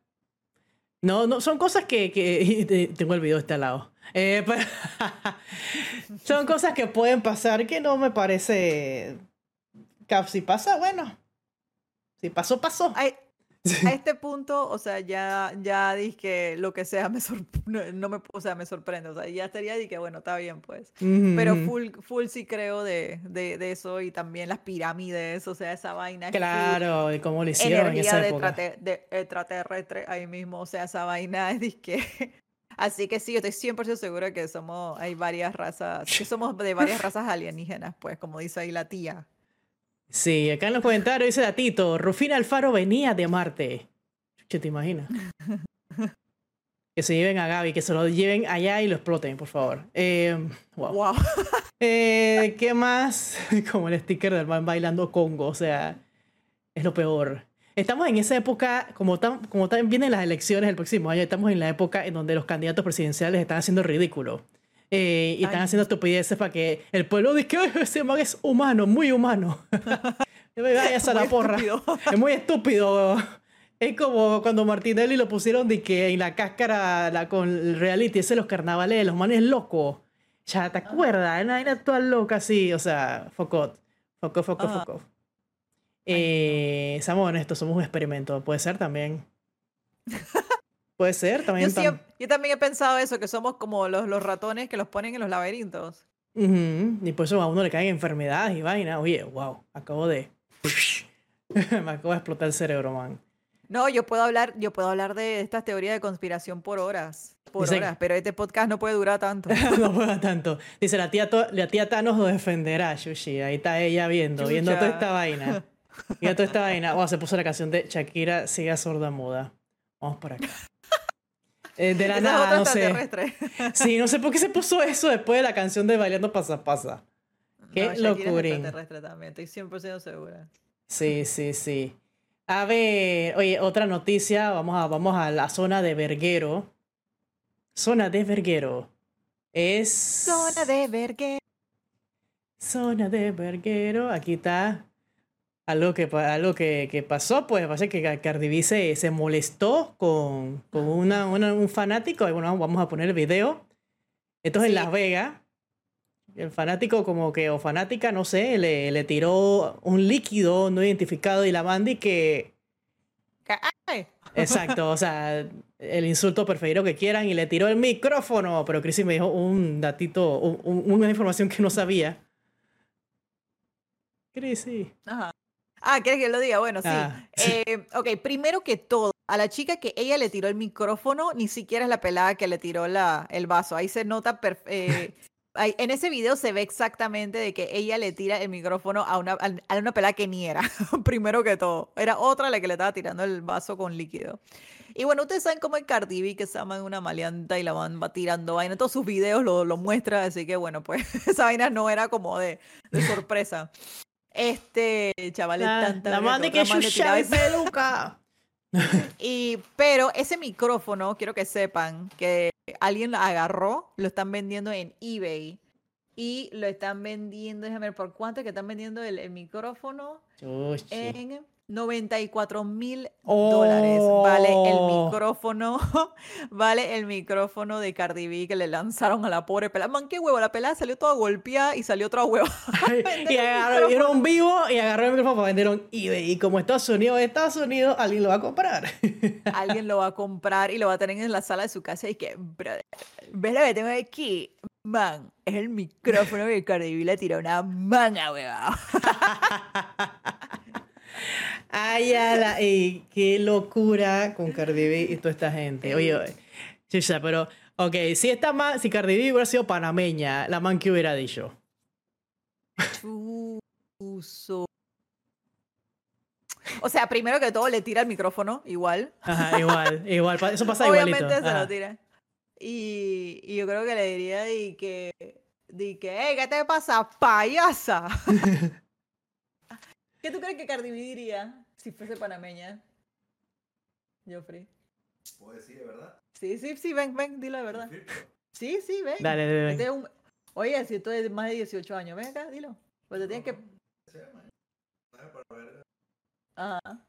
no, no, son cosas que, que tengo el video de este lado. son cosas que pueden pasar que no me parece. Si pasa, bueno, si pasó, pasó. a este punto, o sea, ya, ya dije que lo que sea me, no, me, o sea, me sorprende. O sea, ya estaría de que, bueno, está bien, pues. Pero full, full sí creo de, de, de, eso y también las pirámides, o sea, esa vaina. Claro, y cómo lo hicieron en esa época. De, de extraterrestre ahí mismo, o sea, esa vaina es que... Así que sí, yo estoy 100% segura que somos, hay varias razas, que somos de varias razas alienígenas, pues, como dice ahí la tía. Sí, acá en los comentarios dice Datito, Rufina Alfaro venía de Marte. ¿Qué te imaginas? que se lleven a Gaby, que se lo lleven allá y lo exploten, por favor. Eh, wow. Eh, ¿Qué más? Como el sticker del man bailando Congo, o sea, es lo peor. Estamos en esa época, como, tan, como tan, vienen las elecciones el próximo año, estamos en la época en donde los candidatos presidenciales están haciendo ridículo. Eh, y están haciendo estupideces para que el pueblo diga que ese man es humano, muy humano. Vaya a la porra. Es muy estúpido. Es como cuando Martinelli lo pusieron de que en la cáscara la, con el reality, ese los carnavales, los manes locos. Ya, ¿te acuerdas? Una vaina toda loca así, o sea, focot. Foco, foco, foco. Eh, seamos honestos, somos un experimento. Puede ser también. Puede ser también. Yo, también he pensado eso, que somos como los, los ratones que los ponen en los laberintos. Y por eso a uno le caen enfermedades y vaina. Oye, wow, acabo de. Me acabo de explotar el cerebro, man. No, yo puedo hablar, yo puedo hablar de estas teorías de conspiración por horas. Por horas, pero este podcast no puede durar tanto. no puede tanto. Dice, la tía, la tía Thanos lo defenderá, Yushi. Ahí está ella viendo, viendo toda esta vaina. viendo toda esta vaina. Wow, se puso la canción de Shakira, siga sorda muda. Vamos por acá. Eh, de la nada, no sé. Sí, no sé por qué se puso eso después de la canción de Bailando Pasa Pasa. Qué no, locura. también, estoy 100% segura. Sí, sí, sí. A ver, oye, otra noticia, vamos a, vamos a la zona de Verguero. Zona de Verguero. Es... Zona de Verguero. Zona de Verguero. Aquí está algo que, algo que, que pasó, pues parece que Cardi B se, molestó con, con una, un fanático. Y bueno, vamos a poner el video. Esto es en Las Vegas. El fanático, como que, o fanática, no sé, le, le tiró un líquido no identificado y la Mandy que. Exacto, o sea, el insulto preferido que quieran y le tiró el micrófono. Pero Chrissy me dijo un datito, una información que no sabía. Chrissy. Ajá. Ah, ¿quieres que lo diga? Bueno, sí. Ah, eh, ok, primero que todo, a la chica que ella le tiró el micrófono, ni siquiera es la pelada que le tiró la, el vaso. Ahí se nota, eh, en ese video se ve exactamente de que ella le tira el micrófono a una, a una pelada que ni era, primero que todo. Era otra la que le estaba tirando el vaso con líquido. Y bueno, ustedes saben cómo es Cardi B, que se llama una maleanta y la van va tirando vaina. Todos sus videos lo, lo muestra, así que bueno, pues esa vaina no era como de, de sorpresa. Este, chavales, la, tanta la madre que chucha peluca. y, pero ese micrófono, quiero que sepan que alguien lo agarró, lo están vendiendo en eBay. Y lo están vendiendo, déjame ver por cuánto es que están vendiendo el, el micrófono. En 94 mil dólares vale el oh. micrófono, vale el micrófono de Cardi B que le lanzaron a la pobre pelada. Man, qué huevo, la pelada salió toda golpeada y salió otra huevo. y agarraron vivo y agarraron el micrófono para vender un eBay. Y como Estados Unidos Estados Unidos, alguien lo va a comprar. alguien lo va a comprar y lo va a tener en la sala de su casa y que, brother, ¿ves lo que tengo aquí? Man, es el micrófono que Cardi B le tiró una manga, hueva. Ay, ala, ey, qué locura con Cardi B y toda esta gente. Oye, oye, pero, ok, si esta man, si Cardi B hubiera sido panameña, la man que hubiera dicho. O sea, primero que todo le tira el micrófono, igual. Ajá, igual, igual. Eso pasa igualito. Obviamente se lo tira. Y, y, yo creo que le diría de que, de que, hey, ¿qué te pasa, payasa? ¿Qué tú crees que Cardi B diría si fuese panameña? Joffrey. ¿Puedo decir de verdad? Sí, sí, sí, ven, ven, dilo de verdad. Sí, sí, ven. Dale, dale, este un... Oye, si tú eres más de 18 años, ven acá, dilo. Pues te tienes que... Ajá.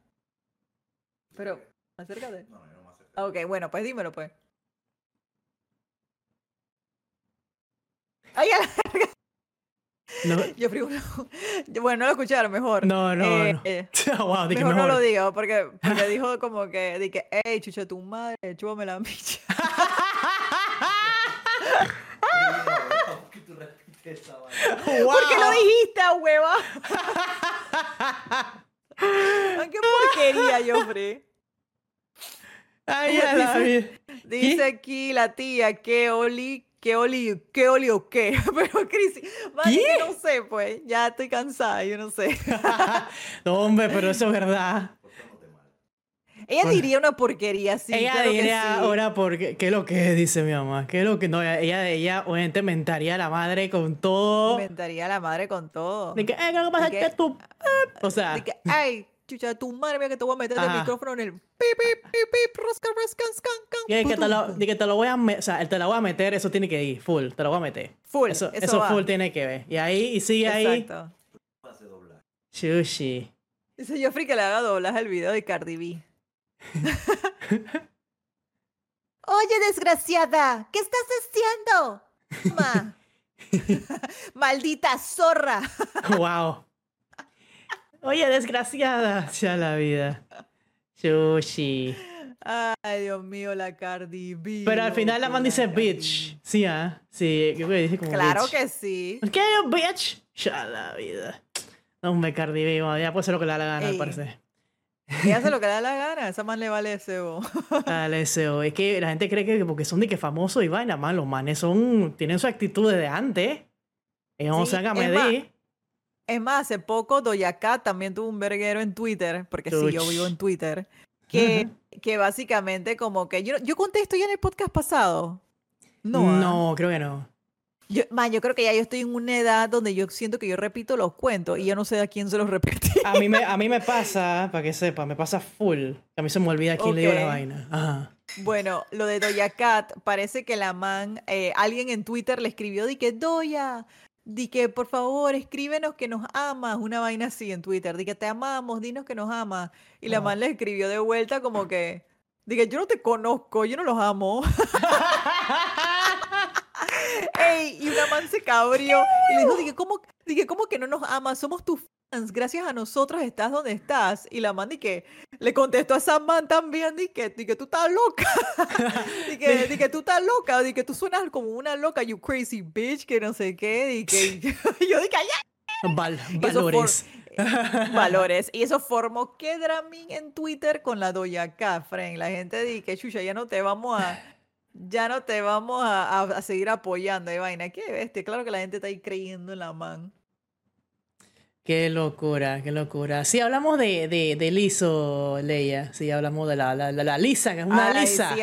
Pero, acércate. No, no, no me acerco. Ok, bueno, pues dímelo, pues. ¡Ay, a la Yo bueno, no lo escucharon mejor. No, no, eh, no. eh, wow, mejor, no lo digo, porque, porque dijo como que, di que, hey, chucha, tu madre, chúpame la micha. ¿Por qué lo dijiste, hueva? ¡Qué porquería, Joffrey! Ay, ya la vi. Dice aquí la tía que Oli, que Oli, que Oli o qué. Pero Cris, ¿Qué? no sé, pues. Ya estoy cansada, yo no sé. no, hombre, pero eso es verdad. Ella diría una porquería, sí. Ella diría ahora porque qué es lo que dice mi mamá, qué es lo que no, ella, ella obviamente mentaría a la madre con todo. Mentaría a la madre con todo. De que, eh, ¿qué pasa? Que, tú, o sea, de que, ay, chucha, tu madre, mira que te voy a meter el micrófono en el pip, pip, pip, pip, rosca, rosca, scan, Y que te lo, que te lo voy a, o sea, te lo voy a meter, eso tiene que ir, full, te lo voy a meter. Full, eso, eso, full tiene que ver. Y ahí, y sigue ahí. Exacto. Sushi. Dice Joffrey que le haga doblaje el video de Cardi B. Oye, desgraciada, ¿qué estás haciendo? Ma. Maldita zorra. wow. Oye, desgraciada, ya la vida. Sushi. Ay, Dios mío, la Cardi B. Pero al final la man dice bitch. Sí, ¿ah? Sí, yo creo que dice como Claro que sí. ¿Qué, bitch? Ya la vida. Hombre, Cardi B, ya puede ser lo que le da la gana, al parecer. Y hace lo que le da la gana, esa man le vale SEO. Dale SEO. Es que la gente cree que porque son de que famosos y vaina, más los manes son, tienen su actitud desde antes. Ellos no se hagan medir. Es más, hace poco Doja Cat también tuvo un verguero en Twitter, porque sí, yo vivo en Twitter, que, que básicamente como que yo, yo conté esto ya en el podcast pasado. No, ¿ah? no, creo que no. Yo, man, yo creo que ya yo estoy en una edad donde yo siento que yo repito los cuentos y ya no sé a quién se los repetí. A mí me, a mí me pasa, para que sepa, me pasa full. A mí se me olvida quién le dio la vaina. Ajá. Bueno, lo de Doya Cat, parece que la man, eh, alguien en Twitter le escribió, di que Doya, di que por favor escríbenos que nos amas, una vaina así en Twitter, di que te amamos, dinos que nos amas. Y la man le escribió de vuelta como que, di que yo no te conozco, yo no los amo. Ey, y una man se cabrió y le dijo, dije, ¿cómo, dije, ¿cómo que no nos amas? Somos tus gracias a nosotros estás donde estás. Y la man dije, le contestó a esa man también, dije, dije tú estás loca. dije, dije, tú estás loca, dije, tú suenas como una loca, you crazy bitch, que no sé qué. Dije, yo dije, ¡ay! valores. valores. Y eso formó que Dramin en Twitter con la Doya Cafren. La gente dice, chucha, ya no te vamos a ya no te vamos a, seguir apoyando, y vaina. Qué bestia, claro que la gente está ahí creyendo en la man. Qué locura, qué locura. Sí, hablamos de, de, de Liso, Leia. Sí, hablamos de la, la, la, Lisa, que es una Lisa. Sí,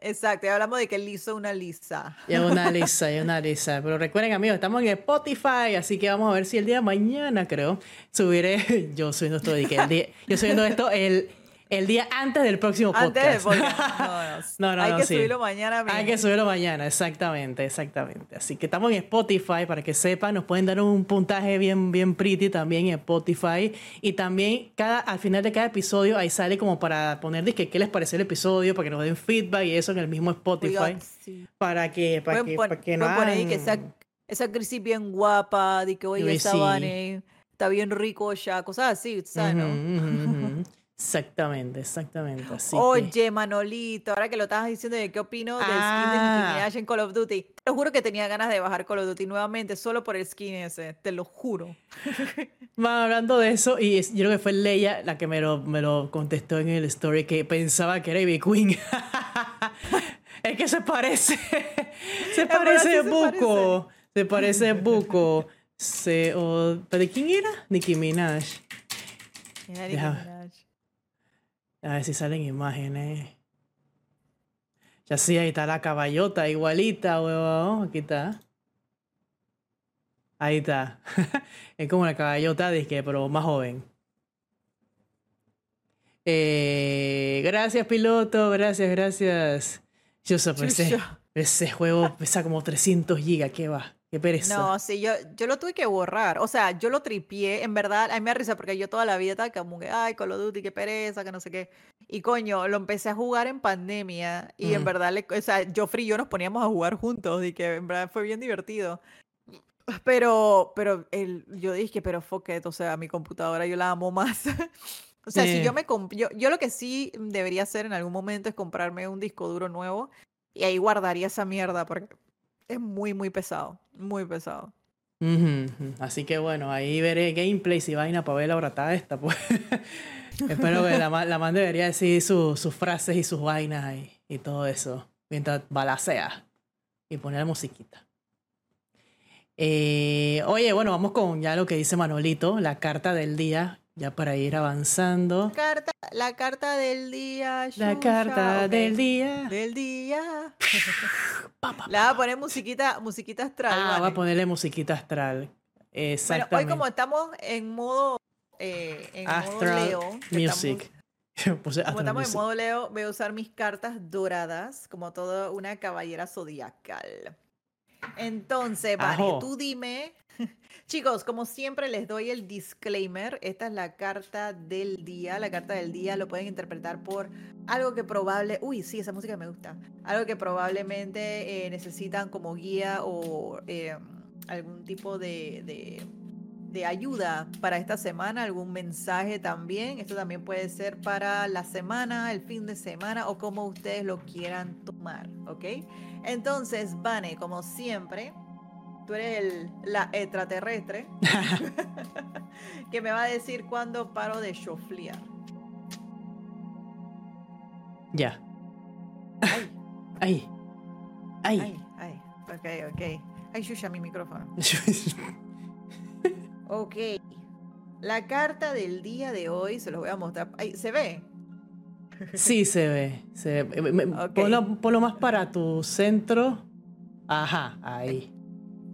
exacto, hablamos de que Liso es una Lisa. Es una Lisa, es una Lisa. Pero recuerden, amigos, estamos en Spotify, así que vamos a ver si el día de mañana, creo, subiré. Yo subiendo esto, de que el día, yo subiendo esto el el día antes del próximo podcast. Antes del podcast. No, no, Hay que subirlo mañana mismo. Hay que subirlo mañana, exactamente, exactamente. Así que estamos en Spotify para que sepan, nos pueden dar un puntaje bien, bien pretty también en Spotify. Y también cada, al final de cada episodio ahí sale como para poner que qué les pareció el episodio, para que nos den feedback y eso en el mismo Spotify. Para que, para que, para que no ahí que esa, esa crisis bien guapa, de que hoy está, está bien rico ya, cosas así, ¿sabes? no? Exactamente, exactamente. Así Oye, Manolito, ahora que lo estabas diciendo, ¿qué opino del skin de Nicki ah. Minaj en Call of Duty? Te juro que tenía ganas de bajar Call of Duty nuevamente solo por el skin ese, te lo juro. Va hablando de eso, y yo creo que fue Leia la que me lo, me lo contestó en el story que pensaba que era Ivy Queen. es que se parece. se parece Buco. Se parece Buco. Se, ¿Pero quién era? Nicki Minaj. Era Nicki Minaj. A ver si salen imágenes. Ya sí, ahí está la caballota, igualita, huevón. Aquí está. Ahí está. es como la caballota, que pero más joven. Eh, gracias, piloto. Gracias, gracias. Yo sé, ese, ese juego pesa como 300 gigas. ¿Qué va? Qué pereza. No, sí, yo, yo lo tuve que borrar. O sea, yo lo tripié, en verdad, a mí me da risa porque yo toda la vida estaba como que, ay, Call of Duty, qué pereza, que no sé qué. Y coño, lo empecé a jugar en pandemia y en verdad, le, o sea, Joffrey y yo nos poníamos a jugar juntos y que en verdad fue bien divertido. Pero, pero el, yo dije, pero fuck it, o sea, mi computadora yo la amo más. o sea, si yo me yo, yo lo que sí debería hacer en algún momento es comprarme un disco duro nuevo y ahí guardaría esa mierda porque es muy, muy pesado, muy pesado. Así que bueno, ahí veré gameplays y vaina para ver la bratada esta, pues. Espero que la, la man debería decir sus frases y sus vainas y, y todo eso mientras balacea y poner musiquita. Eh, oye, bueno, vamos con ya lo que dice Manolito, la carta del día, ya para ir avanzando. Carta, la carta del día. la carta del día. Del día. Le va a poner musiquita, musiquita astral. Ah, va a ponerle musiquita astral. Exactamente. Bueno, hoy como estamos en modo, eh, en astral Leo. Music. como estamos en modo Leo, voy a usar mis cartas doradas como toda una caballera zodiacal. Entonces, vale, tú dime. Chicos, como siempre les doy el disclaimer. Esta es la carta del día. La carta del día lo pueden interpretar por algo que probable. Uy, sí, esa música me gusta. Algo que probablemente eh, necesitan como guía o em, algún tipo de, de, de ayuda para esta semana, algún mensaje también. Esto también puede ser para la semana, el fin de semana o como ustedes lo quieran tomar, ¿ok? Entonces, Vane, como siempre, tú eres el, la extraterrestre que me va a decir cuándo paro de choflear. Ya. Ay. Ay. Ay. Ay. Ay. Ok, ok. Ay, Shusha, mi micrófono. ok. La carta del día de hoy se los voy a mostrar. Ay, ¿Se ve? Sí, se ve. Se Ponlo, más para tu centro. Ajá, ahí.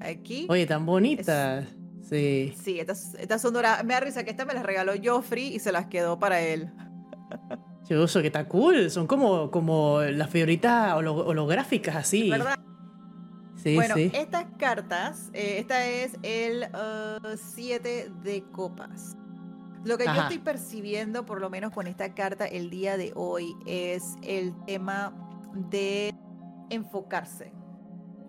Aquí. Oye, tan bonitas. Sí. Sí, estas, son doradas. Me da risa que esta me las regaló Joffrey y se las quedó para él. Yo uso que está cool. Son como, como las figuritas holográficas así. ¿Verdad? Sí, bueno, estas cartas, eh, esta es el 7 uh, de copas. Lo que yo estoy percibiendo, por lo menos con esta carta el día de hoy, es el tema de enfocarse.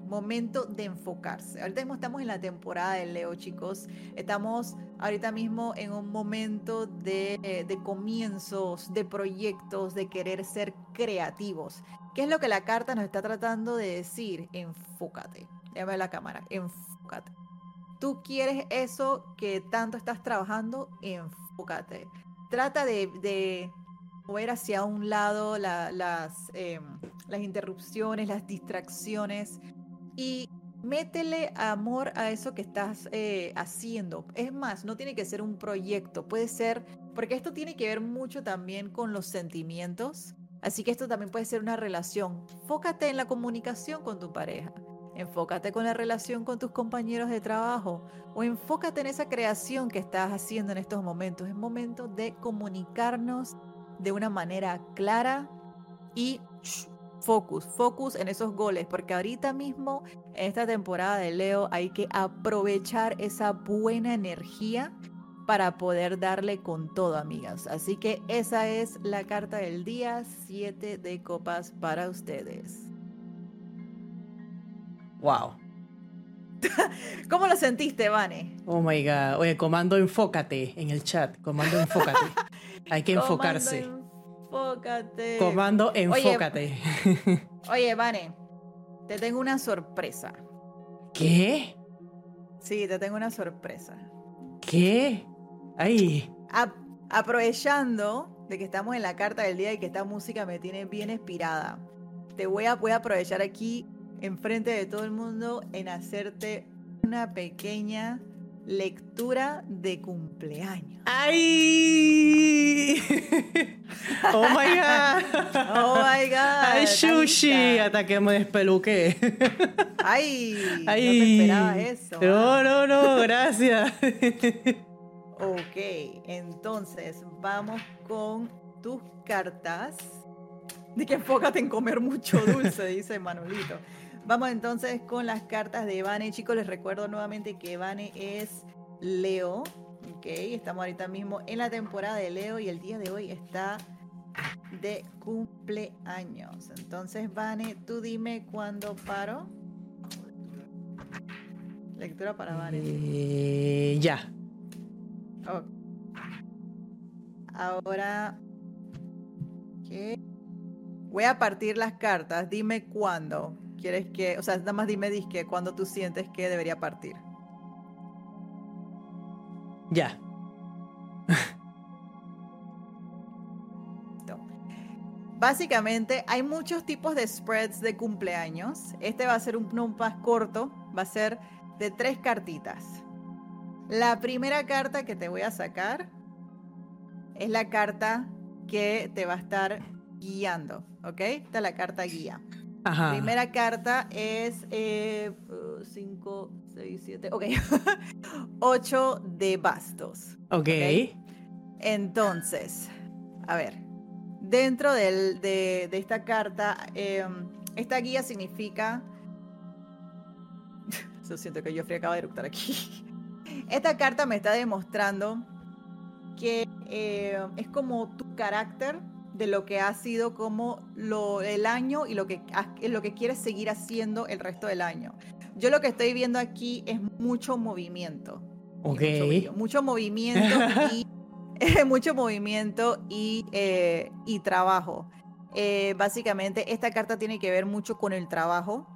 Momento de enfocarse. Ahorita mismo estamos en la temporada de Leo, chicos. Estamos ahorita mismo en un momento de, de comienzos, de proyectos, de querer ser creativos. ¿Qué es lo que la carta nos está tratando de decir? Enfócate. Déjame la cámara. Enfócate. Tú quieres eso que tanto estás trabajando, enfócate. Trata de, mover hacia un lado las, em, las interrupciones, las distracciones y métele amor a eso que estás eh, haciendo. Es más, no tiene que ser un proyecto, puede ser, porque esto tiene que ver mucho también con los sentimientos, así que esto también puede ser una relación. Fócate en la comunicación con tu pareja. Enfócate con la relación con tus compañeros de trabajo o enfócate en esa creación que estás haciendo en estos momentos. Es momento de comunicarnos de una manera clara y focus, focus en esos goles, porque ahorita mismo en esta temporada de Leo hay que aprovechar esa buena energía para poder darle con todo, amigas. Así que esa es la carta del día, 7 de copas para ustedes. Wow. ¿Cómo lo sentiste, Vane? Oh my god. Oye, comando enfócate en el chat. Comando enfócate. Hay que enfocarse. Enfócate. Comando enfócate. Oye, Vane, te tengo una sorpresa. ¿Qué? Sí, te tengo una sorpresa. ¿Qué? Ahí. aprovechando de que estamos en la carta del día y que esta música me tiene bien inspirada, te voy a, voy a aprovechar aquí enfrente de todo el mundo en hacerte una pequeña lectura de cumpleaños. ¡Ay! ¡Oh my god! ¡Oh my god! ¡Ay, sushi! Hasta que me despeluqué. ¡Ay! Ay. No te esperaba eso. No, ¿ah? no, no, gracias. ok, entonces vamos con tus cartas. De que enfócate en comer mucho dulce, dice Manolito. Vamos entonces con las cartas de Vane. Chicos, les recuerdo nuevamente que Vane es Leo. Ok, estamos ahorita mismo en la temporada de Leo y el día de hoy está de cumpleaños. Entonces, Vane, tú dime cuándo paro. Lectura para Vane. Eh, ya. Ok. Ahora. ¿qué? Voy a partir las cartas. Dime cuándo. ¿Quieres que.? O sea, nada más dime disque cuándo tú sientes que debería partir. Ya. Básicamente, hay muchos tipos de spreads de cumpleaños. Este va a ser un, un más corto. Va a ser de tres cartitas. La primera carta que te voy a sacar es la carta que te va a estar guiando, ¿ok? Esta es la carta guía. Ajá. Primera carta es 5, 6, 7, ok. 8 de bastos. Ok. Entonces, a ver, dentro del- de, de esta carta, eh, esta guía significa... Yo siento que Joffrey acaba de eructar aquí. Esta carta me está demostrando que eh, es como tu carácter de lo que ha sido como lo, el año y lo que, lo que quieres seguir haciendo el resto del año. Yo lo que estoy viendo aquí es mucho movimiento. Ok. Mucho movimiento y mucho movimiento y, eh, y trabajo. Eh, básicamente, esta carta tiene que ver mucho con el trabajo.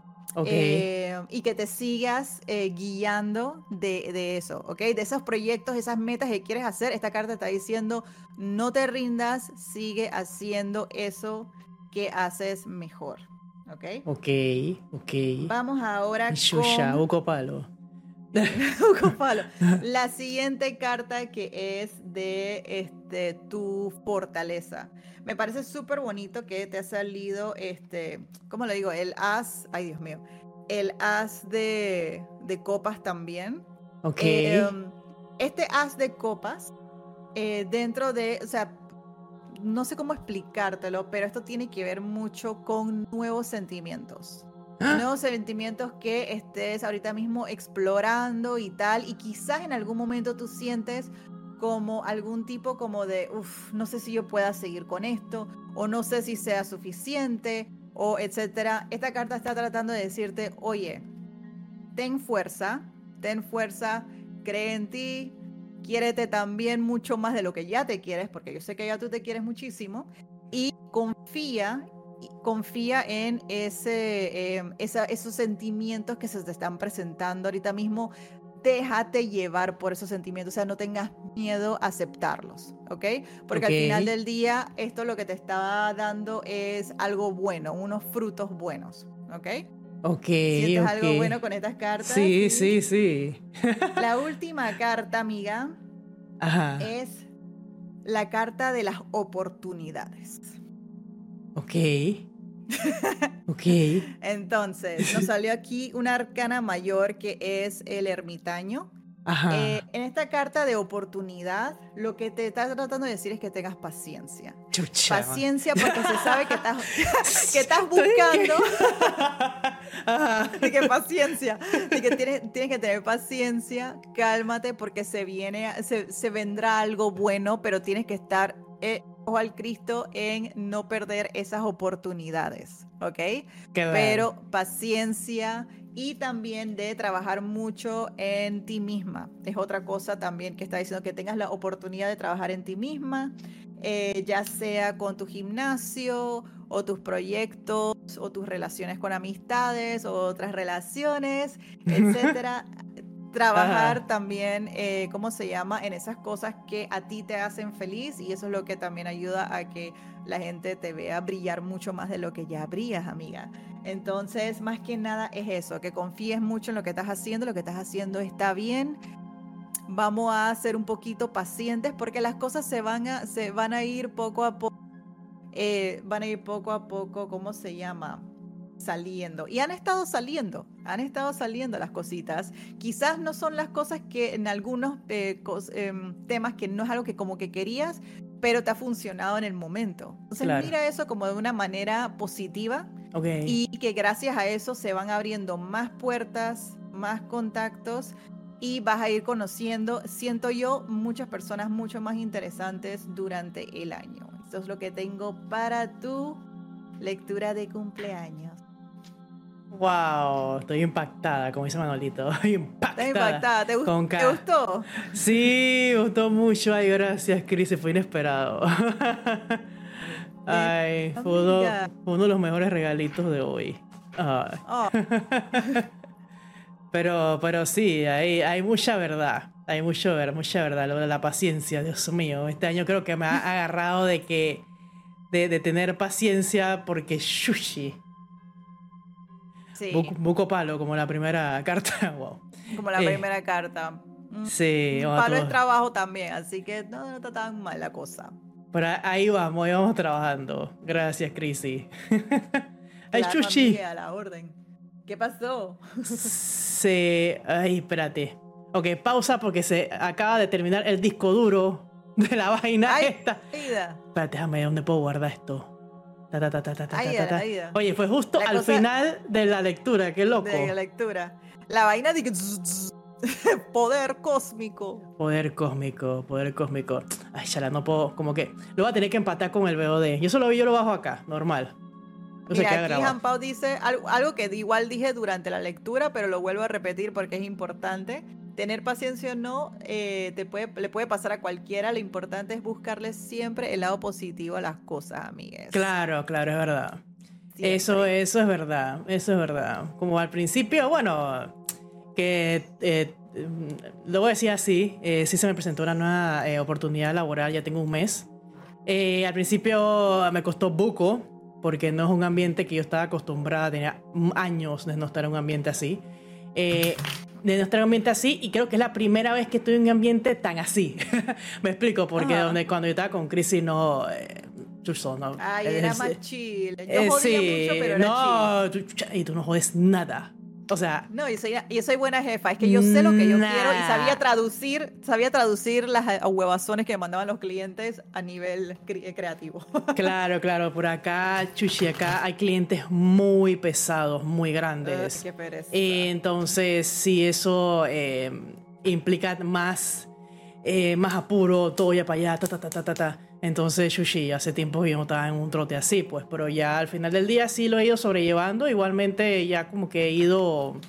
Eh, y que te sigas eh, guiando de, de eso, ¿ok? De esos proyectos, esas metas que quieres hacer. Esta carta está diciendo, no te rindas, sigue haciendo eso que haces mejor, ¿ok? ok. Ok. Vamos ahora Shusha, con... Uco Palo. La siguiente carta que es de este, tu fortaleza. Me parece súper bonito que te ha salido, este, ¿cómo le digo? El as, ay Dios mío, el as de, de copas también. Ok. Eh, este as de copas, eh, dentro de, o sea, no sé cómo explicártelo, pero esto tiene que ver mucho con nuevos sentimientos. ¡Ah! Nuevos sentimientos que estés ahorita mismo explorando y tal, y quizás en algún momento tú sientes como algún tipo como de, uff, no sé si yo pueda seguir con esto, o no sé si sea suficiente, o etcétera. Esta carta está tratando de decirte, oye, ten fuerza, ten fuerza, cree en ti, quiérete también mucho más de lo que ya te quieres, porque yo sé que ya tú te quieres muchísimo, y confía, confía en ese, eh, esa- esos sentimientos que se te están presentando ahorita mismo. Déjate llevar por esos sentimientos, o sea, no tengas miedo a aceptarlos, ¿ok? Porque al final del día esto lo que te está dando es algo bueno, unos frutos buenos, ¿ok? Ok. ¿Sientes ok. algo bueno con estas cartas? Sí, sí, sí. La última carta, amiga, Ajá. es la carta de las oportunidades. Ok. ok. Entonces, nos salió aquí una arcana mayor que es el ermitaño. Ajá. Eh, en esta carta de oportunidad, lo que te está tratando de decir es que tengas paciencia. Chucha. Paciencia porque se sabe que estás, que estás buscando. Ajá. de que paciencia, de que tienes, tienes que tener paciencia, cálmate porque se viene, se, se vendrá algo bueno, pero tienes que estar eh, ojo al Cristo en no perder esas oportunidades, ¿ok? Pero paciencia y también de trabajar mucho en ti misma. Es otra cosa también que está diciendo que tengas la oportunidad de trabajar en ti misma, eh, ya sea con tu gimnasio o tus proyectos o tus relaciones con amistades o otras relaciones, etcétera. Trabajar también, eh, ¿cómo se llama? En esas cosas que a ti te hacen feliz y eso es lo que también ayuda a que la gente te vea brillar mucho más de lo que ya brillas, amiga. Entonces, más que nada es eso, que confíes mucho en lo que estás haciendo, lo que estás haciendo está bien. Vamos a ser un poquito pacientes porque las cosas se van a, se van a ir poco a poco, eh, van a ir poco a poco, ¿cómo se llama? Saliendo. Y han estado saliendo, han estado saliendo las cositas. Quizás no son las cosas que en algunos eh, cos- em, temas que no es algo que como que querías, pero te ha funcionado en el momento. Entonces Claro. mira eso como de una manera positiva Ok. y que gracias a eso se van abriendo más puertas, más contactos y vas a ir conociendo, siento yo, muchas personas mucho más interesantes durante el año. Esto es lo que tengo para tu lectura de cumpleaños. Wow, estoy impactada, como dice Manolito. impactada. Impactada, ¿te, gustó? Sí, me gustó mucho. Ay, gracias, Cris, fue inesperado. Ay, fue uno, de los mejores regalitos de hoy. Oh. pero, pero sí, hay, hay mucha verdad. Hay mucho, mucha verdad, lo de la paciencia, Dios mío. Este año creo que me ha agarrado de que. de, de tener paciencia porque sushi Buco, palo, como la primera carta. wow. Como la eh, primera carta. Mm, sí. Palo es trabajo también, así que no, está tan mal la cosa. Pero ahí vamos, ahí vamos trabajando. Gracias, Chrissy. Ay, chuchi. A la orden. ¿Qué pasó? Se. Ay, espérate. Ok, pausa porque se acaba de terminar el disco duro de la vaina esta. Espérate, déjame, ¿dónde puedo guardar esto? Oye, fue justo al final de la lectura, qué loco. De la lectura. La vaina de que... poder cósmico. Poder cósmico, poder cósmico. Ay, chala, no puedo, como que lo voy a tener que empatar con el BOD. Yo solo vi, yo lo bajo acá, normal. No Mira, aquí Jean Pau dice algo, algo que igual dije durante la lectura, pero lo vuelvo a repetir porque es importante tener paciencia o no, eh, te puede, le puede pasar a cualquiera. Lo importante es buscarle siempre el lado positivo a las cosas, amigues. Claro, claro, es verdad. Eso, eso es verdad, eso es verdad. Como al principio, bueno, que eh, lo voy a decir así, eh, sí se me presentó una nueva eh, oportunidad laboral, ya tengo un mes. al principio me costó buco, porque no es un ambiente que yo estaba acostumbrada, tenía años de no estar en un ambiente así de nuestro ambiente así y creo que es la primera vez que estoy en un ambiente tan así. Me explico, porque donde, cuando yo estaba con Chrissy no... Eh, no Ay, era más chill. Yo eh, sí, mucho, pero era no, y tú no jodes nada. O sea. No, yo soy, yo soy buena jefa. Es que yo sé lo que yo quiero y sabía traducir, sabía traducir las eh, huevazones que me mandaban los clientes a nivel eh, creativo. Claro, claro. Por acá, Chuchi, acá hay clientes muy pesados, muy grandes. qué pereza. entonces, sí, eso eh, implica más, más apuro, todo ya para allá, ta, ta, ta, ta, ta. ta. Entonces, Shushi, hace tiempo yo no estaba en un trote así, pues, pero ya al final del día sí lo he ido sobrellevando. Igualmente, ya como que he ido.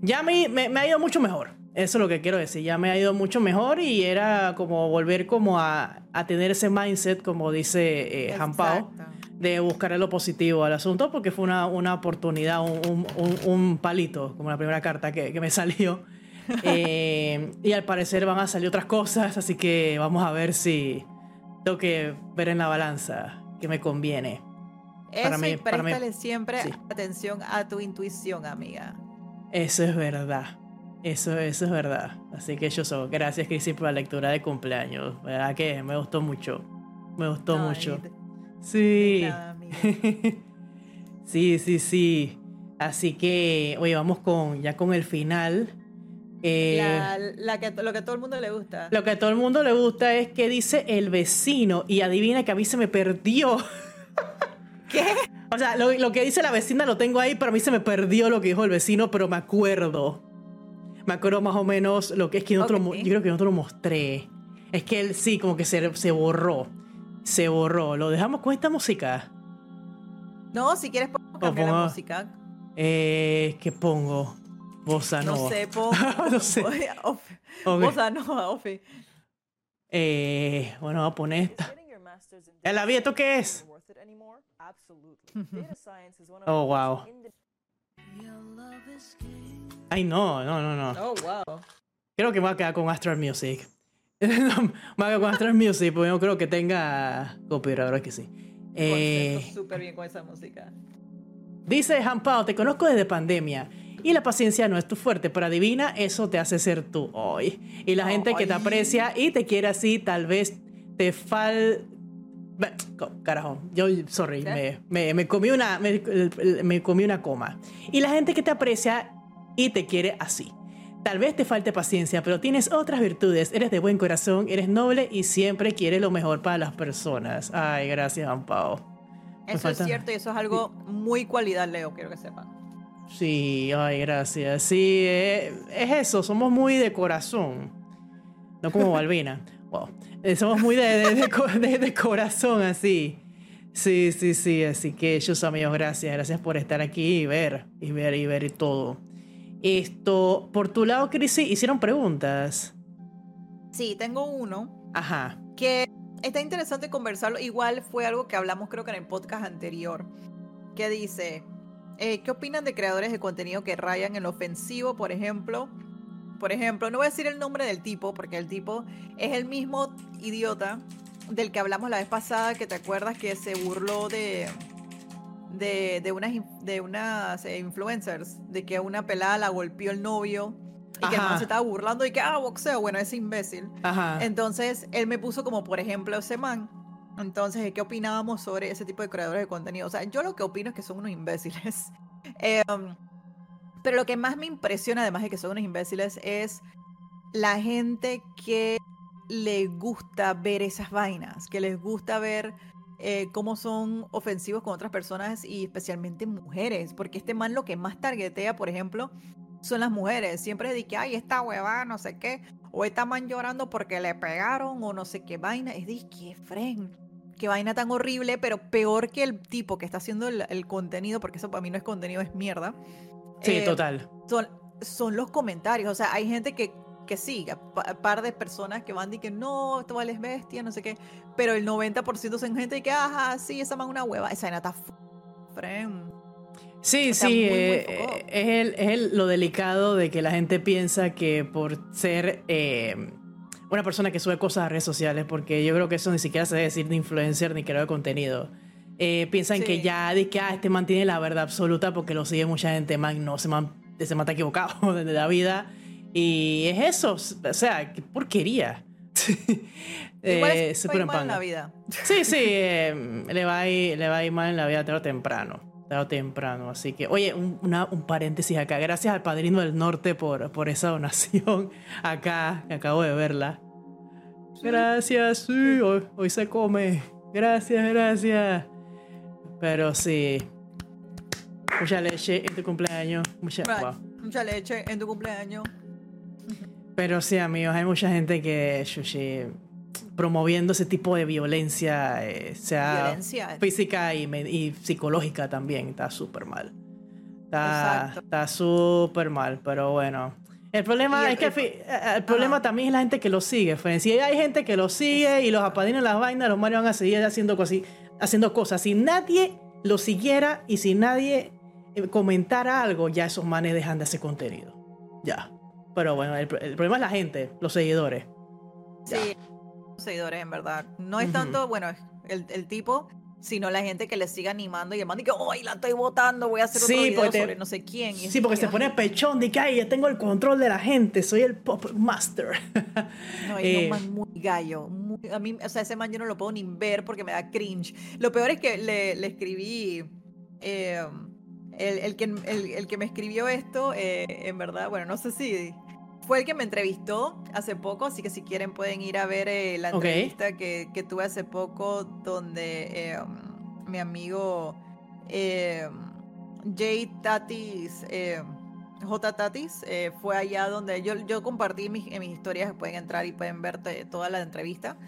Ya me, me, ha ido mucho mejor. Eso es lo que quiero decir. Ya me ha ido mucho mejor y era como volver como a, a tener ese mindset, como dice eh, Jampao, de buscar lo positivo al asunto, porque fue una, una oportunidad, un, un, un, palito, como la primera carta que, que me salió. Eh, y al parecer van a salir otras cosas, así que vamos a ver si tengo que ver en la balanza que me conviene. Eso para mí, y préstale siempre atención a tu intuición, amiga. Eso es verdad. Eso, eso es verdad. Así que yo soy. Gracias, Crisis, por la lectura de cumpleaños. ¿Verdad que? Me gustó mucho. Me gustó mucho. sí. sí, sí, sí. Así que, oye, vamos con ya con el final. Eh, la, que, lo que a todo el mundo le gusta. Lo que a todo el mundo le gusta es que dice el vecino y adivina que a mí se me perdió. ¿Qué? O sea, lo, que dice la vecina lo tengo ahí, pero a mí se me perdió lo que dijo el vecino, pero me acuerdo. Me acuerdo más o menos lo que es que yo creo que no te lo mostré. Es que él sí, como que se, se borró. Se borró. ¿Lo dejamos con esta música? No, si quieres cambiar la música. Eh, ¿Qué pongo? Bossa Nova. No sé, po. no sé. Bossa Nova, Ofi. Eh, bueno, voy a poner esta. ¿El abierto qué es? oh, wow. Ay, no, no, no, no. Oh, wow. Creo que me voy a quedar con Astral Music. me voy a quedar con Astral Music porque yo creo que tenga copyright, ahora que sí. Eh, súper bien con esa música. Dice Hampao, te conozco desde pandemia y la paciencia no es tu fuerte, pero adivina, eso te hace ser tú hoy. Y la gente que te aprecia y te quiere así, tal vez te fal... Carajo, yo, sorry, me, me, comí una, me, comí una coma. Y la gente que te aprecia y te quiere así. Tal vez te falte paciencia, pero tienes otras virtudes. Eres de buen corazón, eres noble y siempre quieres lo mejor para las personas. Ay, gracias, Ampao. Eso es cierto y eso es algo muy cualidad, Leo, quiero que sepan. Sí, ay, gracias. Sí, eh, es eso, somos muy de corazón. No como Balbina. wow. Eh, somos muy de, de, de, corazón, así. Sí, sí, sí. Así que ellos amigos, gracias. Gracias por estar aquí y ver, y ver, y ver y todo. Esto, por tu lado, Crisi, hicieron preguntas. Sí, tengo uno. Ajá. Que está interesante conversarlo. Igual fue algo que hablamos creo que en el podcast anterior. Que dice, eh, ¿qué opinan de creadores de contenido que rayan en lo ofensivo, por ejemplo? Por ejemplo, no voy a decir el nombre del tipo, porque el tipo es el mismo idiota del que hablamos la vez pasada, que te acuerdas que se burló de, de, de unas, de unas eh, influencers, de que una pelada la golpeó el novio y que el man se estaba burlando y que, ah, boxeo, bueno, ese imbécil. Ajá. Entonces, él me puso como, por ejemplo, ese man. Entonces, ¿qué opinábamos sobre ese tipo de creadores de contenido? O sea, yo lo que opino es que son unos imbéciles. Em, pero lo que más me impresiona, además de que son unos imbéciles, es la gente que le gusta ver esas vainas, que les gusta ver eh, cómo son ofensivos con otras personas y especialmente mujeres, porque este man lo que más targetea, por ejemplo, son las mujeres. Siempre de que, ay, esta hueva, no sé qué, o esta man llorando porque le pegaron, o no sé qué vaina. Es de que, fren, qué vaina tan horrible, pero peor que el tipo que está haciendo el, contenido, porque eso para mí no es contenido, es mierda. Sí, eh, total. Son, son los comentarios. O sea, hay gente que que sí, par de personas que van y que no, esto vale bestia, no sé qué, pero el 90% son gente que, ajá, sí, esa man una hueva, esa nata frem. Sí, sí, eh, es, el, lo delicado de que la gente piensa que por ser eh, una persona que sube cosas a redes sociales, porque yo creo que eso ni siquiera se debe decir de influencer ni creador de contenido, eh, piensan que ya de que ah, este man tiene la verdad absoluta porque lo sigue mucha gente, man, no, se man, se man está equivocado desde la vida y es eso, o sea, qué porquería. eh, se mal en la vida. Sí, sí, eh, le, va a ir, le va a ir mal en la vida tarde o temprano. Tarde o temprano. Así que, oye, un, un, paréntesis acá. Gracias al Padrino del Norte por, por esa donación acá, que acabo de verla. Gracias, sí, hoy, se come. Gracias, gracias. Pero sí. Mucha leche en tu cumpleaños. Mucha, mucha leche en tu cumpleaños. Pero sí, amigos, hay mucha gente que promoviendo ese tipo de violencia, eh, sea física y, psicológica también, está súper mal. Está súper mal, pero bueno. El problema es que eh, el, problema también es la gente que lo sigue. Si hay gente que lo sigue y los apadrinan las vainas, los marios van a seguir haciendo, cosas, haciendo cosas. Si nadie lo siguiera y si nadie eh, comentara algo, ya esos manes dejan de hacer contenido. Ya. Pero bueno, el, problema es la gente, los seguidores. Sí, seguidores, en verdad. No es tanto, bueno, el, el, tipo, sino la gente que le sigue animando y demanda y que, ¡ay, la estoy votando! Voy a hacer otro video sobre no sé quién. sí, porque se pone pechón de que, ¡ay, ya tengo el control de la gente! Soy el pop master. no, es un eh, man muy gallo. a mí, o sea, ese man yo no lo puedo ni ver porque me da cringe. Lo peor es que le, le escribí... Eh, el, el, que, el, el, que me escribió esto, eh, en verdad, bueno, no sé si fue el que me entrevistó hace poco, así que si quieren pueden ir a ver eh, la entrevista que, que, tuve hace poco donde eh, mi amigo eh, Jay Tatis, J Tatis, fue allá donde yo, yo compartí mis, mis historias, pueden entrar y pueden ver toda la entrevista.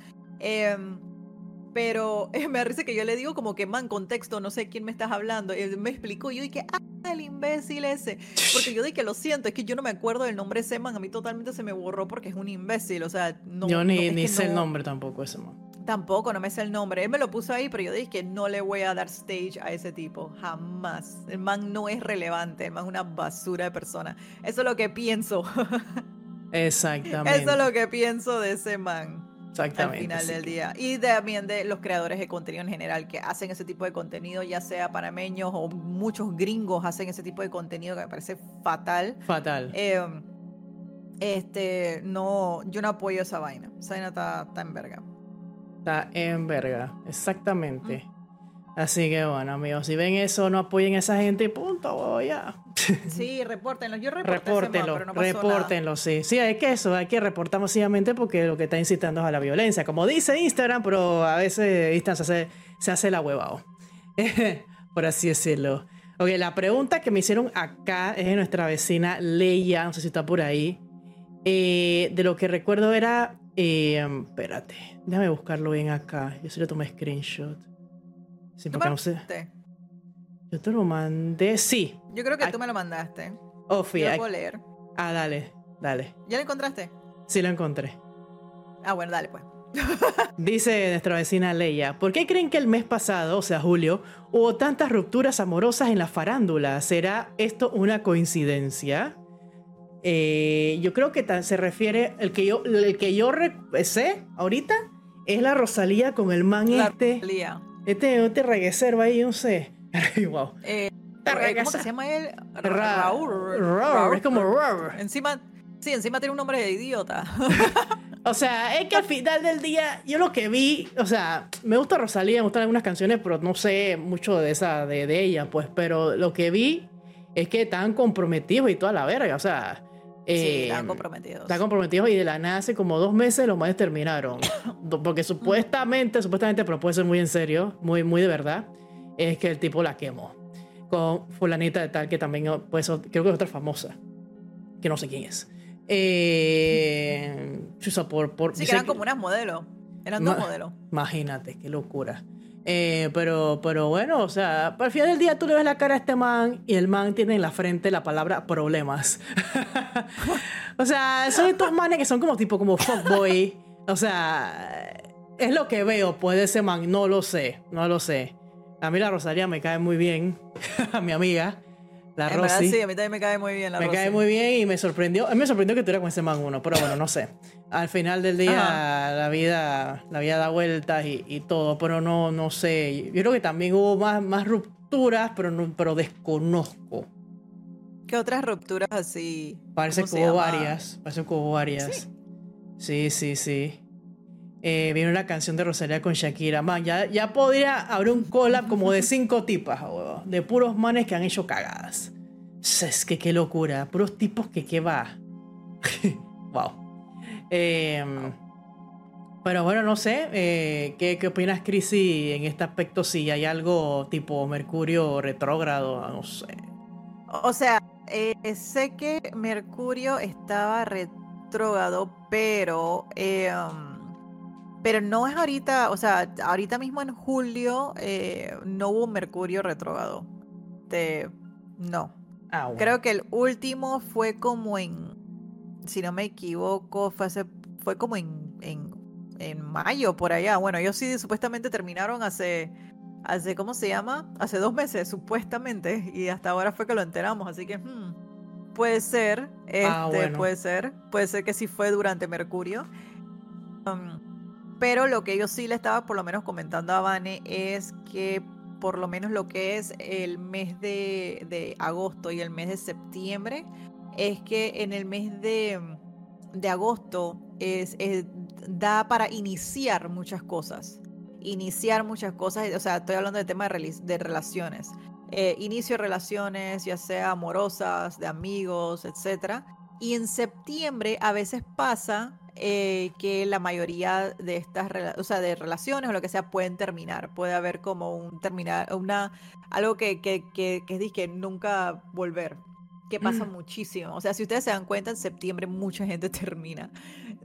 Pero me da que yo le digo como que, man, contexto, no sé quién me estás hablando. Y él me explicó y yo dije, ah, el imbécil ese. Porque yo dije que lo siento, es que yo no me acuerdo del nombre ese man. A mí totalmente se me borró porque es un imbécil. O sea, no. Yo ni, ni sé el nombre tampoco ese man. Tampoco, no me sé el nombre. Él me lo puso ahí, pero yo dije que no le voy a dar stage a ese tipo. Jamás. El man no es relevante. El man es una basura de persona. Eso es lo que pienso. Exactamente. Eso es lo que pienso de ese man. Exactamente. Al final del día. Y también de los creadores de contenido en general que hacen ese tipo de contenido, ya sea panameños o muchos gringos hacen ese tipo de contenido que me parece fatal. Fatal. Em, este, no, yo no apoyo esa vaina. Esa vaina está, en verga. Está en verga, exactamente. Así que bueno, amigos, si ven eso, no apoyen a esa gente y punto, ya. Sí, repórtenlo. Yo repórtenlo, pero no repórtenlo, sí. Sí, hay que eso, hay que reportar masivamente porque lo que está incitando es a la violencia. Como dice Instagram, pero a veces Instagram se hace, se hace la huevado. Por así decirlo. Ok, la pregunta que me hicieron acá es de nuestra vecina Leia, no sé si está por ahí. Eh, de lo que recuerdo era. Eh, espérate, déjame buscarlo bien acá. Yo sí le tomé screenshot. Sí, porque no sé. Yo te lo mandé, sí. Yo creo que tú me lo mandaste. Oh, fui. Yo lo puedo leer. Ah, dale, dale. ¿Ya lo encontraste? Sí, lo encontré. Ah, bueno, dale pues. Dice nuestra vecina Leia, ¿por qué creen que el mes pasado, o sea, julio, hubo tantas rupturas amorosas en la farándula? ¿Será esto una coincidencia? Eh, yo creo que se refiere, el que yo, el que yo sé ahorita es la Rosalía con el man este. Rosalía. Este, este reguecer ahí, no sé. wow. Eh, ¿Cómo se llama él? Raúl. Es como Raúl. Encima, sí, encima tiene un nombre de idiota. O sea, es que al final del día, yo lo que vi, o sea, me gusta Rosalía, me gustan algunas canciones, pero no sé mucho de esa, de, de ella, pues, pero lo que vi es que están comprometidos y toda la verga, o sea. Sí, eh, están comprometidos. Están comprometidos y de la nada hace como dos meses los más terminaron. Porque supuestamente, supuestamente, pero puede ser muy en serio, muy, muy de verdad, es que el tipo la quemó. Con fulanita de tal que también, pues, creo que es otra famosa, que no sé quién es. Eh, por, por, sí, que eran como unas modelos. Eran dos modelos. Imagínate, qué locura. Eh, pero, pero bueno, o sea, al final del día tú le ves la cara a este man y el man tiene en la frente la palabra problemas. o sea, son estos manes que son como tipo como fuckboy. O sea, es lo que veo pues de ese man, no lo sé, no lo sé. A mí la Rosalía me cae muy bien, a mi amiga. La Rosy. sí, a mí también me cae muy bien la Me cae muy bien y me sorprendió. A mí me sorprendió que tuviera con ese man uno, pero bueno, no sé. Al final del día la vida la vida da vueltas y, todo, pero no no sé. Yo creo que también hubo más, más rupturas, pero no, pero desconozco. ¿Qué otras rupturas así? Parece que hubo varias. Parece que hubo varias. Sí, sí, sí. Eh, viene una canción de Rosalía con Shakira. Man, ya, ya podría haber un collab como de cinco tipas, de puros manes que han hecho cagadas. Es que qué locura. Puros tipos que qué va. wow. Em, pero bueno, no sé. Eh, ¿qué, ¿qué, opinas, Chrissy, en este aspecto? Si hay algo tipo Mercurio retrógrado, no sé. O sea, eh, sé que Mercurio estaba retrógrado, pero. Em, pero no es ahorita, o sea, ahorita mismo en julio eh, no hubo Mercurio retrógrado. no. Ah, Creo que el último fue como en, si no me equivoco, fue, fue como en, en, en, mayo, por allá. Bueno, ellos sí supuestamente terminaron hace, hace, ¿cómo se llama? Hace dos meses, supuestamente. Y hasta ahora fue que lo enteramos. Así que, hmm, puede ser, ah, este, puede ser. Puede ser que sí fue durante Mercurio. Um, pero lo que yo sí le estaba por lo menos comentando a Vane es que por lo menos lo que es el mes de, agosto y el mes de septiembre, es que en el mes de, agosto es, da para iniciar muchas cosas. Iniciar muchas cosas, o sea, estoy hablando de tema de, relaciones. Eh, inicio de relaciones, ya sea amorosas, de amigos, etc. Y en septiembre a veces pasa eh, que la mayoría de estas o sea, de relaciones o lo que sea pueden terminar. Puede haber como un terminar, una algo que, que, que, que que nunca volver. Que pasa mm. muchísimo. O sea, si ustedes se dan cuenta, en septiembre mucha gente termina.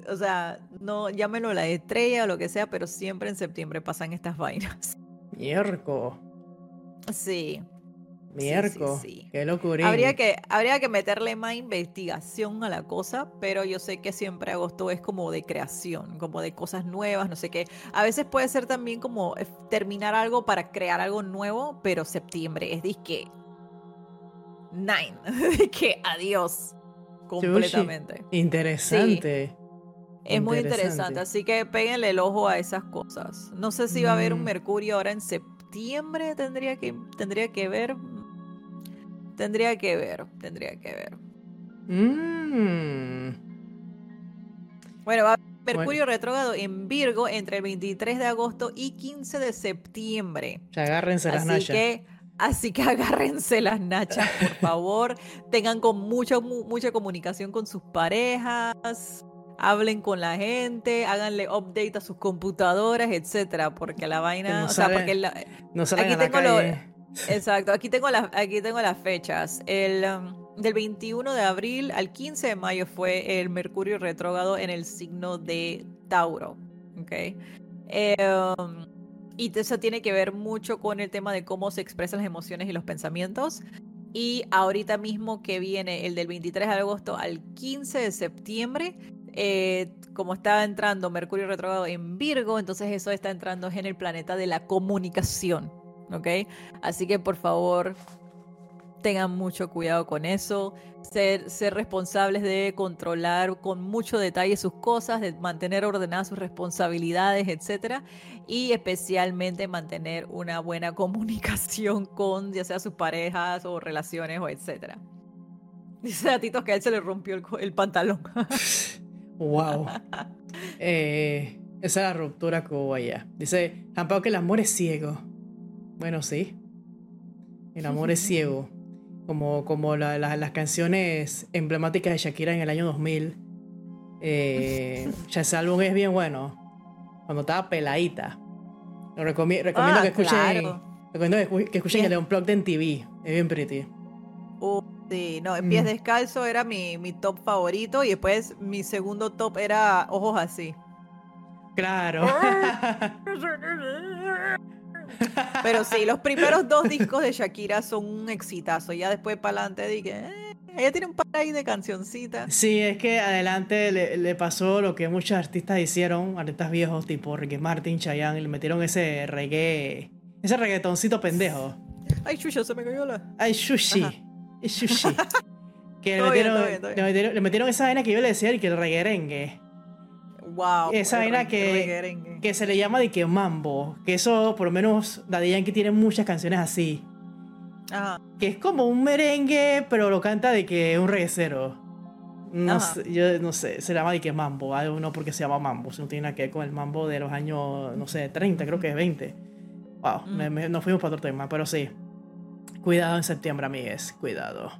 O sea, no, llámenlo la estrella o lo que sea, pero siempre en septiembre pasan estas vainas. Mierco. Sí. Mierco. Qué locura. Habría que, habría que meterle más investigación a la cosa, pero yo sé que siempre agosto es como de creación, como de cosas nuevas, no sé qué. A veces puede ser también como eh, terminar algo para crear algo nuevo, pero septiembre es disque nine, que adiós completamente. Interesante. Es muy interesante, así que péguenle el ojo a esas cosas. No sé si va a haber un mm. Mercurio ahora en septiembre, tendría que, tendría que ver. Tendría que ver, tendría que ver. Mm. Bueno, va a Mercurio retrógrado en Virgo entre el 23 de agosto y 15 de septiembre. agárrense las nachas. Que, así que agárrense las nachas, por favor. Tengan con mucha, mucha comunicación con sus parejas. Hablen con la gente, háganle update a sus computadoras, etcétera, porque la vaina, o sea, porque no aquí tengo lo, Exacto, aquí tengo, las, aquí tengo las fechas. El, um, del 21 de abril al 15 de mayo fue el Mercurio retrógrado en el signo de Tauro. Okay. Um, Y eso tiene que ver mucho con el tema de cómo se expresan las emociones y los pensamientos. Y ahorita mismo que viene el del 23 de agosto al 15 de septiembre, eh, como está entrando Mercurio retrogrado en Virgo, entonces eso está entrando en el planeta de la comunicación. ¿Ok? Así que por favor, tengan mucho cuidado con eso, ser, ser responsables de controlar con mucho detalle sus cosas, de mantener ordenadas sus responsabilidades, etc. Y especialmente mantener una buena comunicación con ya sea sus parejas o relaciones o etc. Dice a Tito que a él se le rompió el, pantalón. wow. Eh, esa es la ruptura que hubo allá. Dice, tampoco que el amor es ciego. Bueno, sí. El amor es ciego como, como las canciones emblemáticas de Shakira en el año 2000. Eh, ya ese álbum es bien bueno. Cuando estaba peladita. Lo recomiendo ah, que escuchen. Recomiendo que escuchen el Unplugged en TV. Es bien pretty. Uh, sí, no, en pies mm. descalzo era mi, mi top favorito y después mi segundo top era Ojos así. Claro. Pero sí, los primeros dos discos de Shakira son un exitazo. Ya después para adelante dije, eh, ella tiene un par ahí de cancioncitas. Sí, es que adelante le, pasó lo que muchos artistas hicieron, artistas viejos tipo Ricky Martin, Chayanne, y le metieron ese reggae, ese reggaetoncito pendejo. Ay, chucha, se me cayó la. Ay, sushi. Es sushi. que le metieron, le, metieron, esa vaina que yo le decía y que el reggaerengue. Wow. Esa vaina que, que se le llama de que mambo. Que eso, por lo menos, Daddy Yankee tiene muchas canciones así. Ajá. Que es como un merengue, pero lo canta de que es un reguecero. No sé, yo no sé, se llama de que mambo. No porque se llama mambo, no tiene nada que ver con el mambo de los años, no sé, 30, creo que es 20. Wow, mm. nos fuimos para otro tema, pero sí. Cuidado en septiembre, amigues, cuidado.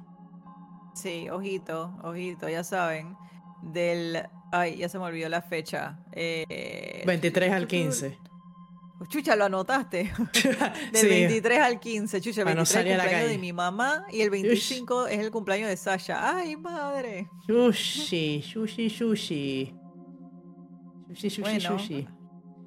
Sí, ojito, ojito, ya saben. Del Ay, ya se me olvidó la fecha. 23 eh, al 15. Chucha, lo anotaste. Del 23 al 15. Chucha, el 23 es el cumpleaños de mi mamá y el 25 es el cumpleaños de Sasha. ¡Ay, madre! Sushi, sushi, sushi. Sushi, sushi, bueno, sushi.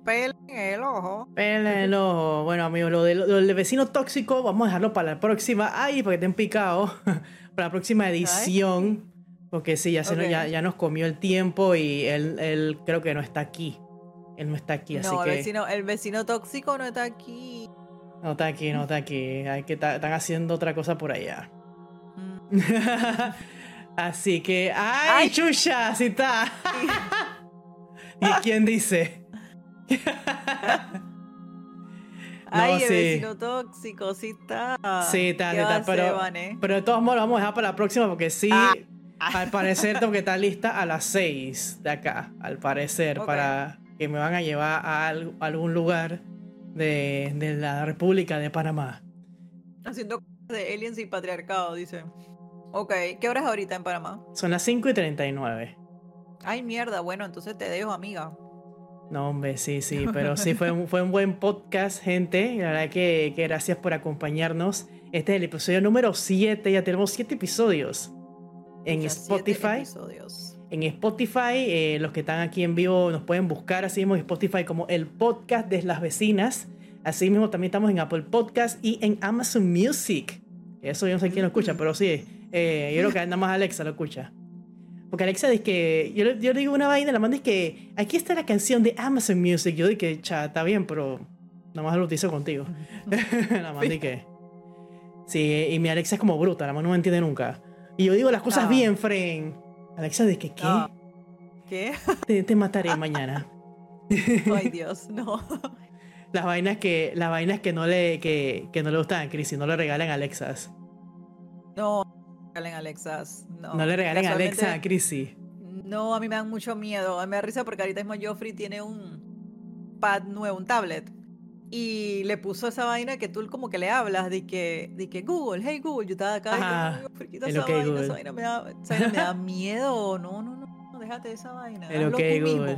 Pela en el ojo. Pela en el ojo. Bueno, amigos, lo, del vecino tóxico, vamos a dejarlo para la próxima. Ay, porque te han picado. para la próxima edición. Porque sí, ya, se ya, ya, nos comió el tiempo y él, él creo que no está aquí. Él no está aquí, así no, el Vecino, el vecino tóxico no está aquí. No está aquí, no está aquí. Hay que están haciendo otra cosa por allá. Mm. así que. ¡Ay, ¡Ay! chucha! ¡Sí está! ¿Y quién dice? Ay, el vecino tóxico, sí está. Sí está, sí está. Pero, pero de todos modos lo vamos a dejar para la próxima porque sí. Ah. Al parecer tengo que estar lista a las 6 de acá, al parecer, para que me van a llevar a, algún lugar de, la República de Panamá. Haciendo de aliens y patriarcado, dice. Ok, ¿qué hora es ahorita en Panamá? Son las 5 y 39. Ay, mierda, bueno, entonces te dejo, amiga. No, hombre, sí, sí, pero sí fue un, fue un buen podcast, gente. La verdad que, que gracias por acompañarnos. Este es el episodio número 7, ya tenemos 7 episodios en Spotify. En Spotify, eh, los que están aquí en vivo nos pueden buscar así mismo en Spotify como el podcast de las vecinas. Así mismo también estamos en Apple Podcast y en Amazon Music. Eso yo no sé quién lo escucha, pero sí. Eh, yo creo que nada más Alexa lo escucha. Porque Alexa dice que. Yo, yo digo una vaina, la manda es que. Aquí está la canción de Amazon Music. Yo digo que, cha, está bien, pero. Nada más lo utilizo contigo. la manda que. Sí, y mi Alexa es como bruta, la mano no me entiende nunca. Y yo digo las cosas bien, Fren. Alexa, ¿de qué? ¿Qué? ¿Qué? Te, mataré mañana. Ay, Dios, no. Las vainas que, las vainas que no le, que, que no le gustan a Chris y no le regalen a Alexas. No, regalen Alexas. No, no le regalen a Alexa a Chrissy. No, a mí me dan mucho miedo. Me da risa porque ahorita mismo Joffrey tiene un pad nuevo, un tablet y le puso esa vaina que tú como que le hablas de que, de que Google, hey Google, yo estaba acá y esa, esa, vaina, me da, esa vaina me da miedo. No, no, no, déjate de esa vaina. El ok Google.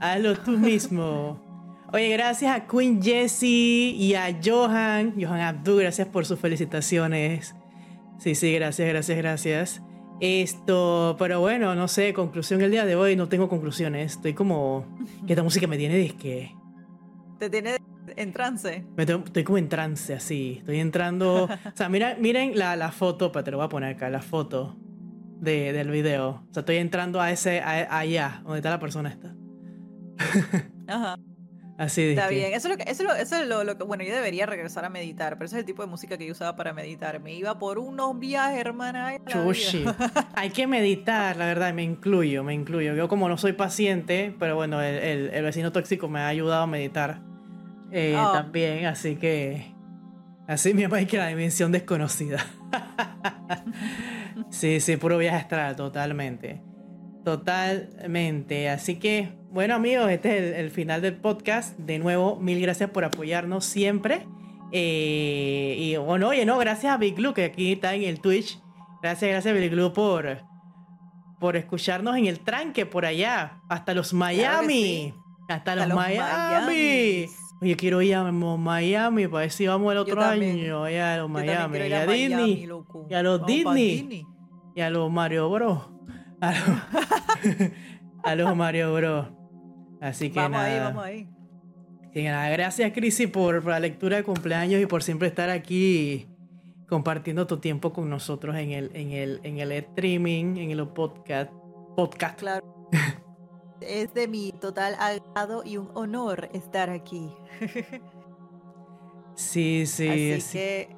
Hazlo tú mismo. Oye, gracias a Queen Jessie y a Johan, Johan Abdu, gracias por sus felicitaciones. Sí, sí, gracias, gracias, gracias. Esto, pero bueno, no sé, conclusión el día de hoy, no tengo conclusiones. Estoy como que esta música me tiene disque. Te tiene En trance. estoy, como en trance, así. Estoy entrando. o sea, mira, miren la, la foto, pero te lo voy a poner acá, la foto de, del video. O sea, estoy entrando a ese, allá, donde está la persona esta. Ajá. Así Está bien, eso es, lo que, eso, es lo, lo, que, bueno, yo debería regresar a meditar, pero ese es el tipo de música que yo usaba para meditar. Me iba por unos viajes, hermana. Chushi. Hay que meditar, la verdad, me incluyo, me incluyo. Yo como no soy paciente, pero bueno, el, el, vecino tóxico me ha ayudado a meditar eh, oh. también, así que... Así mismo hay que la dimensión desconocida. sí, sí, puro viaje astral, totalmente. Totalmente. Así que, bueno amigos, este es el, final del podcast. De nuevo, mil gracias por apoyarnos siempre. Eh, y bueno, oye, no, gracias a Big Blue, que aquí está en el Twitch. Gracias, gracias Big Blue por, por escucharnos en el tranque por allá. Hasta los Miami. Hasta, los, Miami. Oye, quiero ir a Miami para ver si vamos el otro año. Allá a los Miami. Y a, Disney. y a los Disney. Y a los Mario Bros. A los, Mario Bros. Así que vamos nada. ahí, vamos ahí. nada, gracias Crisi por, la lectura de cumpleaños y por siempre estar aquí compartiendo tu tiempo con nosotros en el, en el, en el streaming, en el podcast. podcast. Claro. es de mi total agrado y un honor estar aquí. sí, sí. Así que,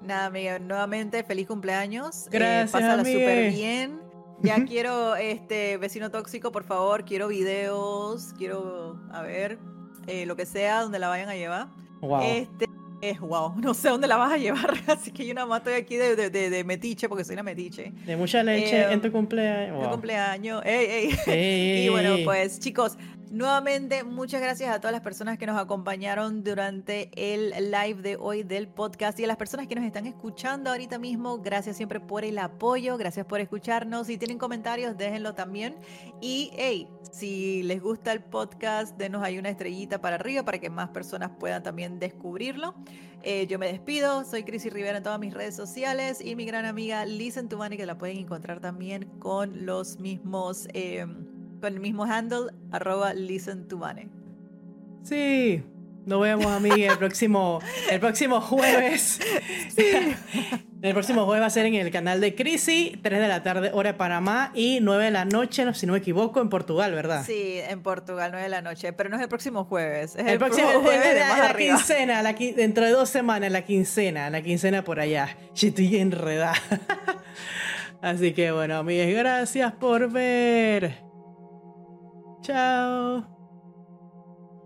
nada, amiga, nuevamente feliz cumpleaños. Eh, gracias, pásala súper bien. Ya quiero, este, vecino tóxico, por favor, quiero videos, quiero, a ver, eh, lo que sea, donde la vayan a llevar. Wow. Este, es wow, no sé dónde la vas a llevar, así que yo nada más estoy aquí de, de, metiche, porque soy una metiche. De mucha leche en tu cumpleaños. Wow. cumpleaños, ey, ey. y bueno, pues chicos, Nuevamente, muchas gracias a todas las personas que nos acompañaron durante el live de hoy del podcast y a las personas que nos están escuchando ahorita mismo. Gracias siempre por el apoyo, gracias por escucharnos. Si tienen comentarios, déjenlo también. Y hey, si les gusta el podcast, denos ahí una estrellita para arriba para que más personas puedan también descubrirlo. Eh, yo me despido, soy Crisy Rivera en todas mis redes sociales y mi gran amiga Listen Money que la pueden encontrar también con los mismos... Eh, con el mismo handle, arroba listen to money. Sí, nos vemos, amiga, el próximo, el próximo jueves. Sí. El próximo jueves va a ser en el canal de Crisi, 3 de la tarde, hora de Panamá, y 9 de la noche, si no me equivoco, en Portugal, ¿verdad? Sí, en Portugal, 9 de la noche, pero no es el próximo jueves. Es el, próximo jueves de más la quincena, la, dentro de dos semanas, la quincena, la quincena por allá. Yo estoy enredada. Así que bueno, amigas, gracias por ver. Ciao.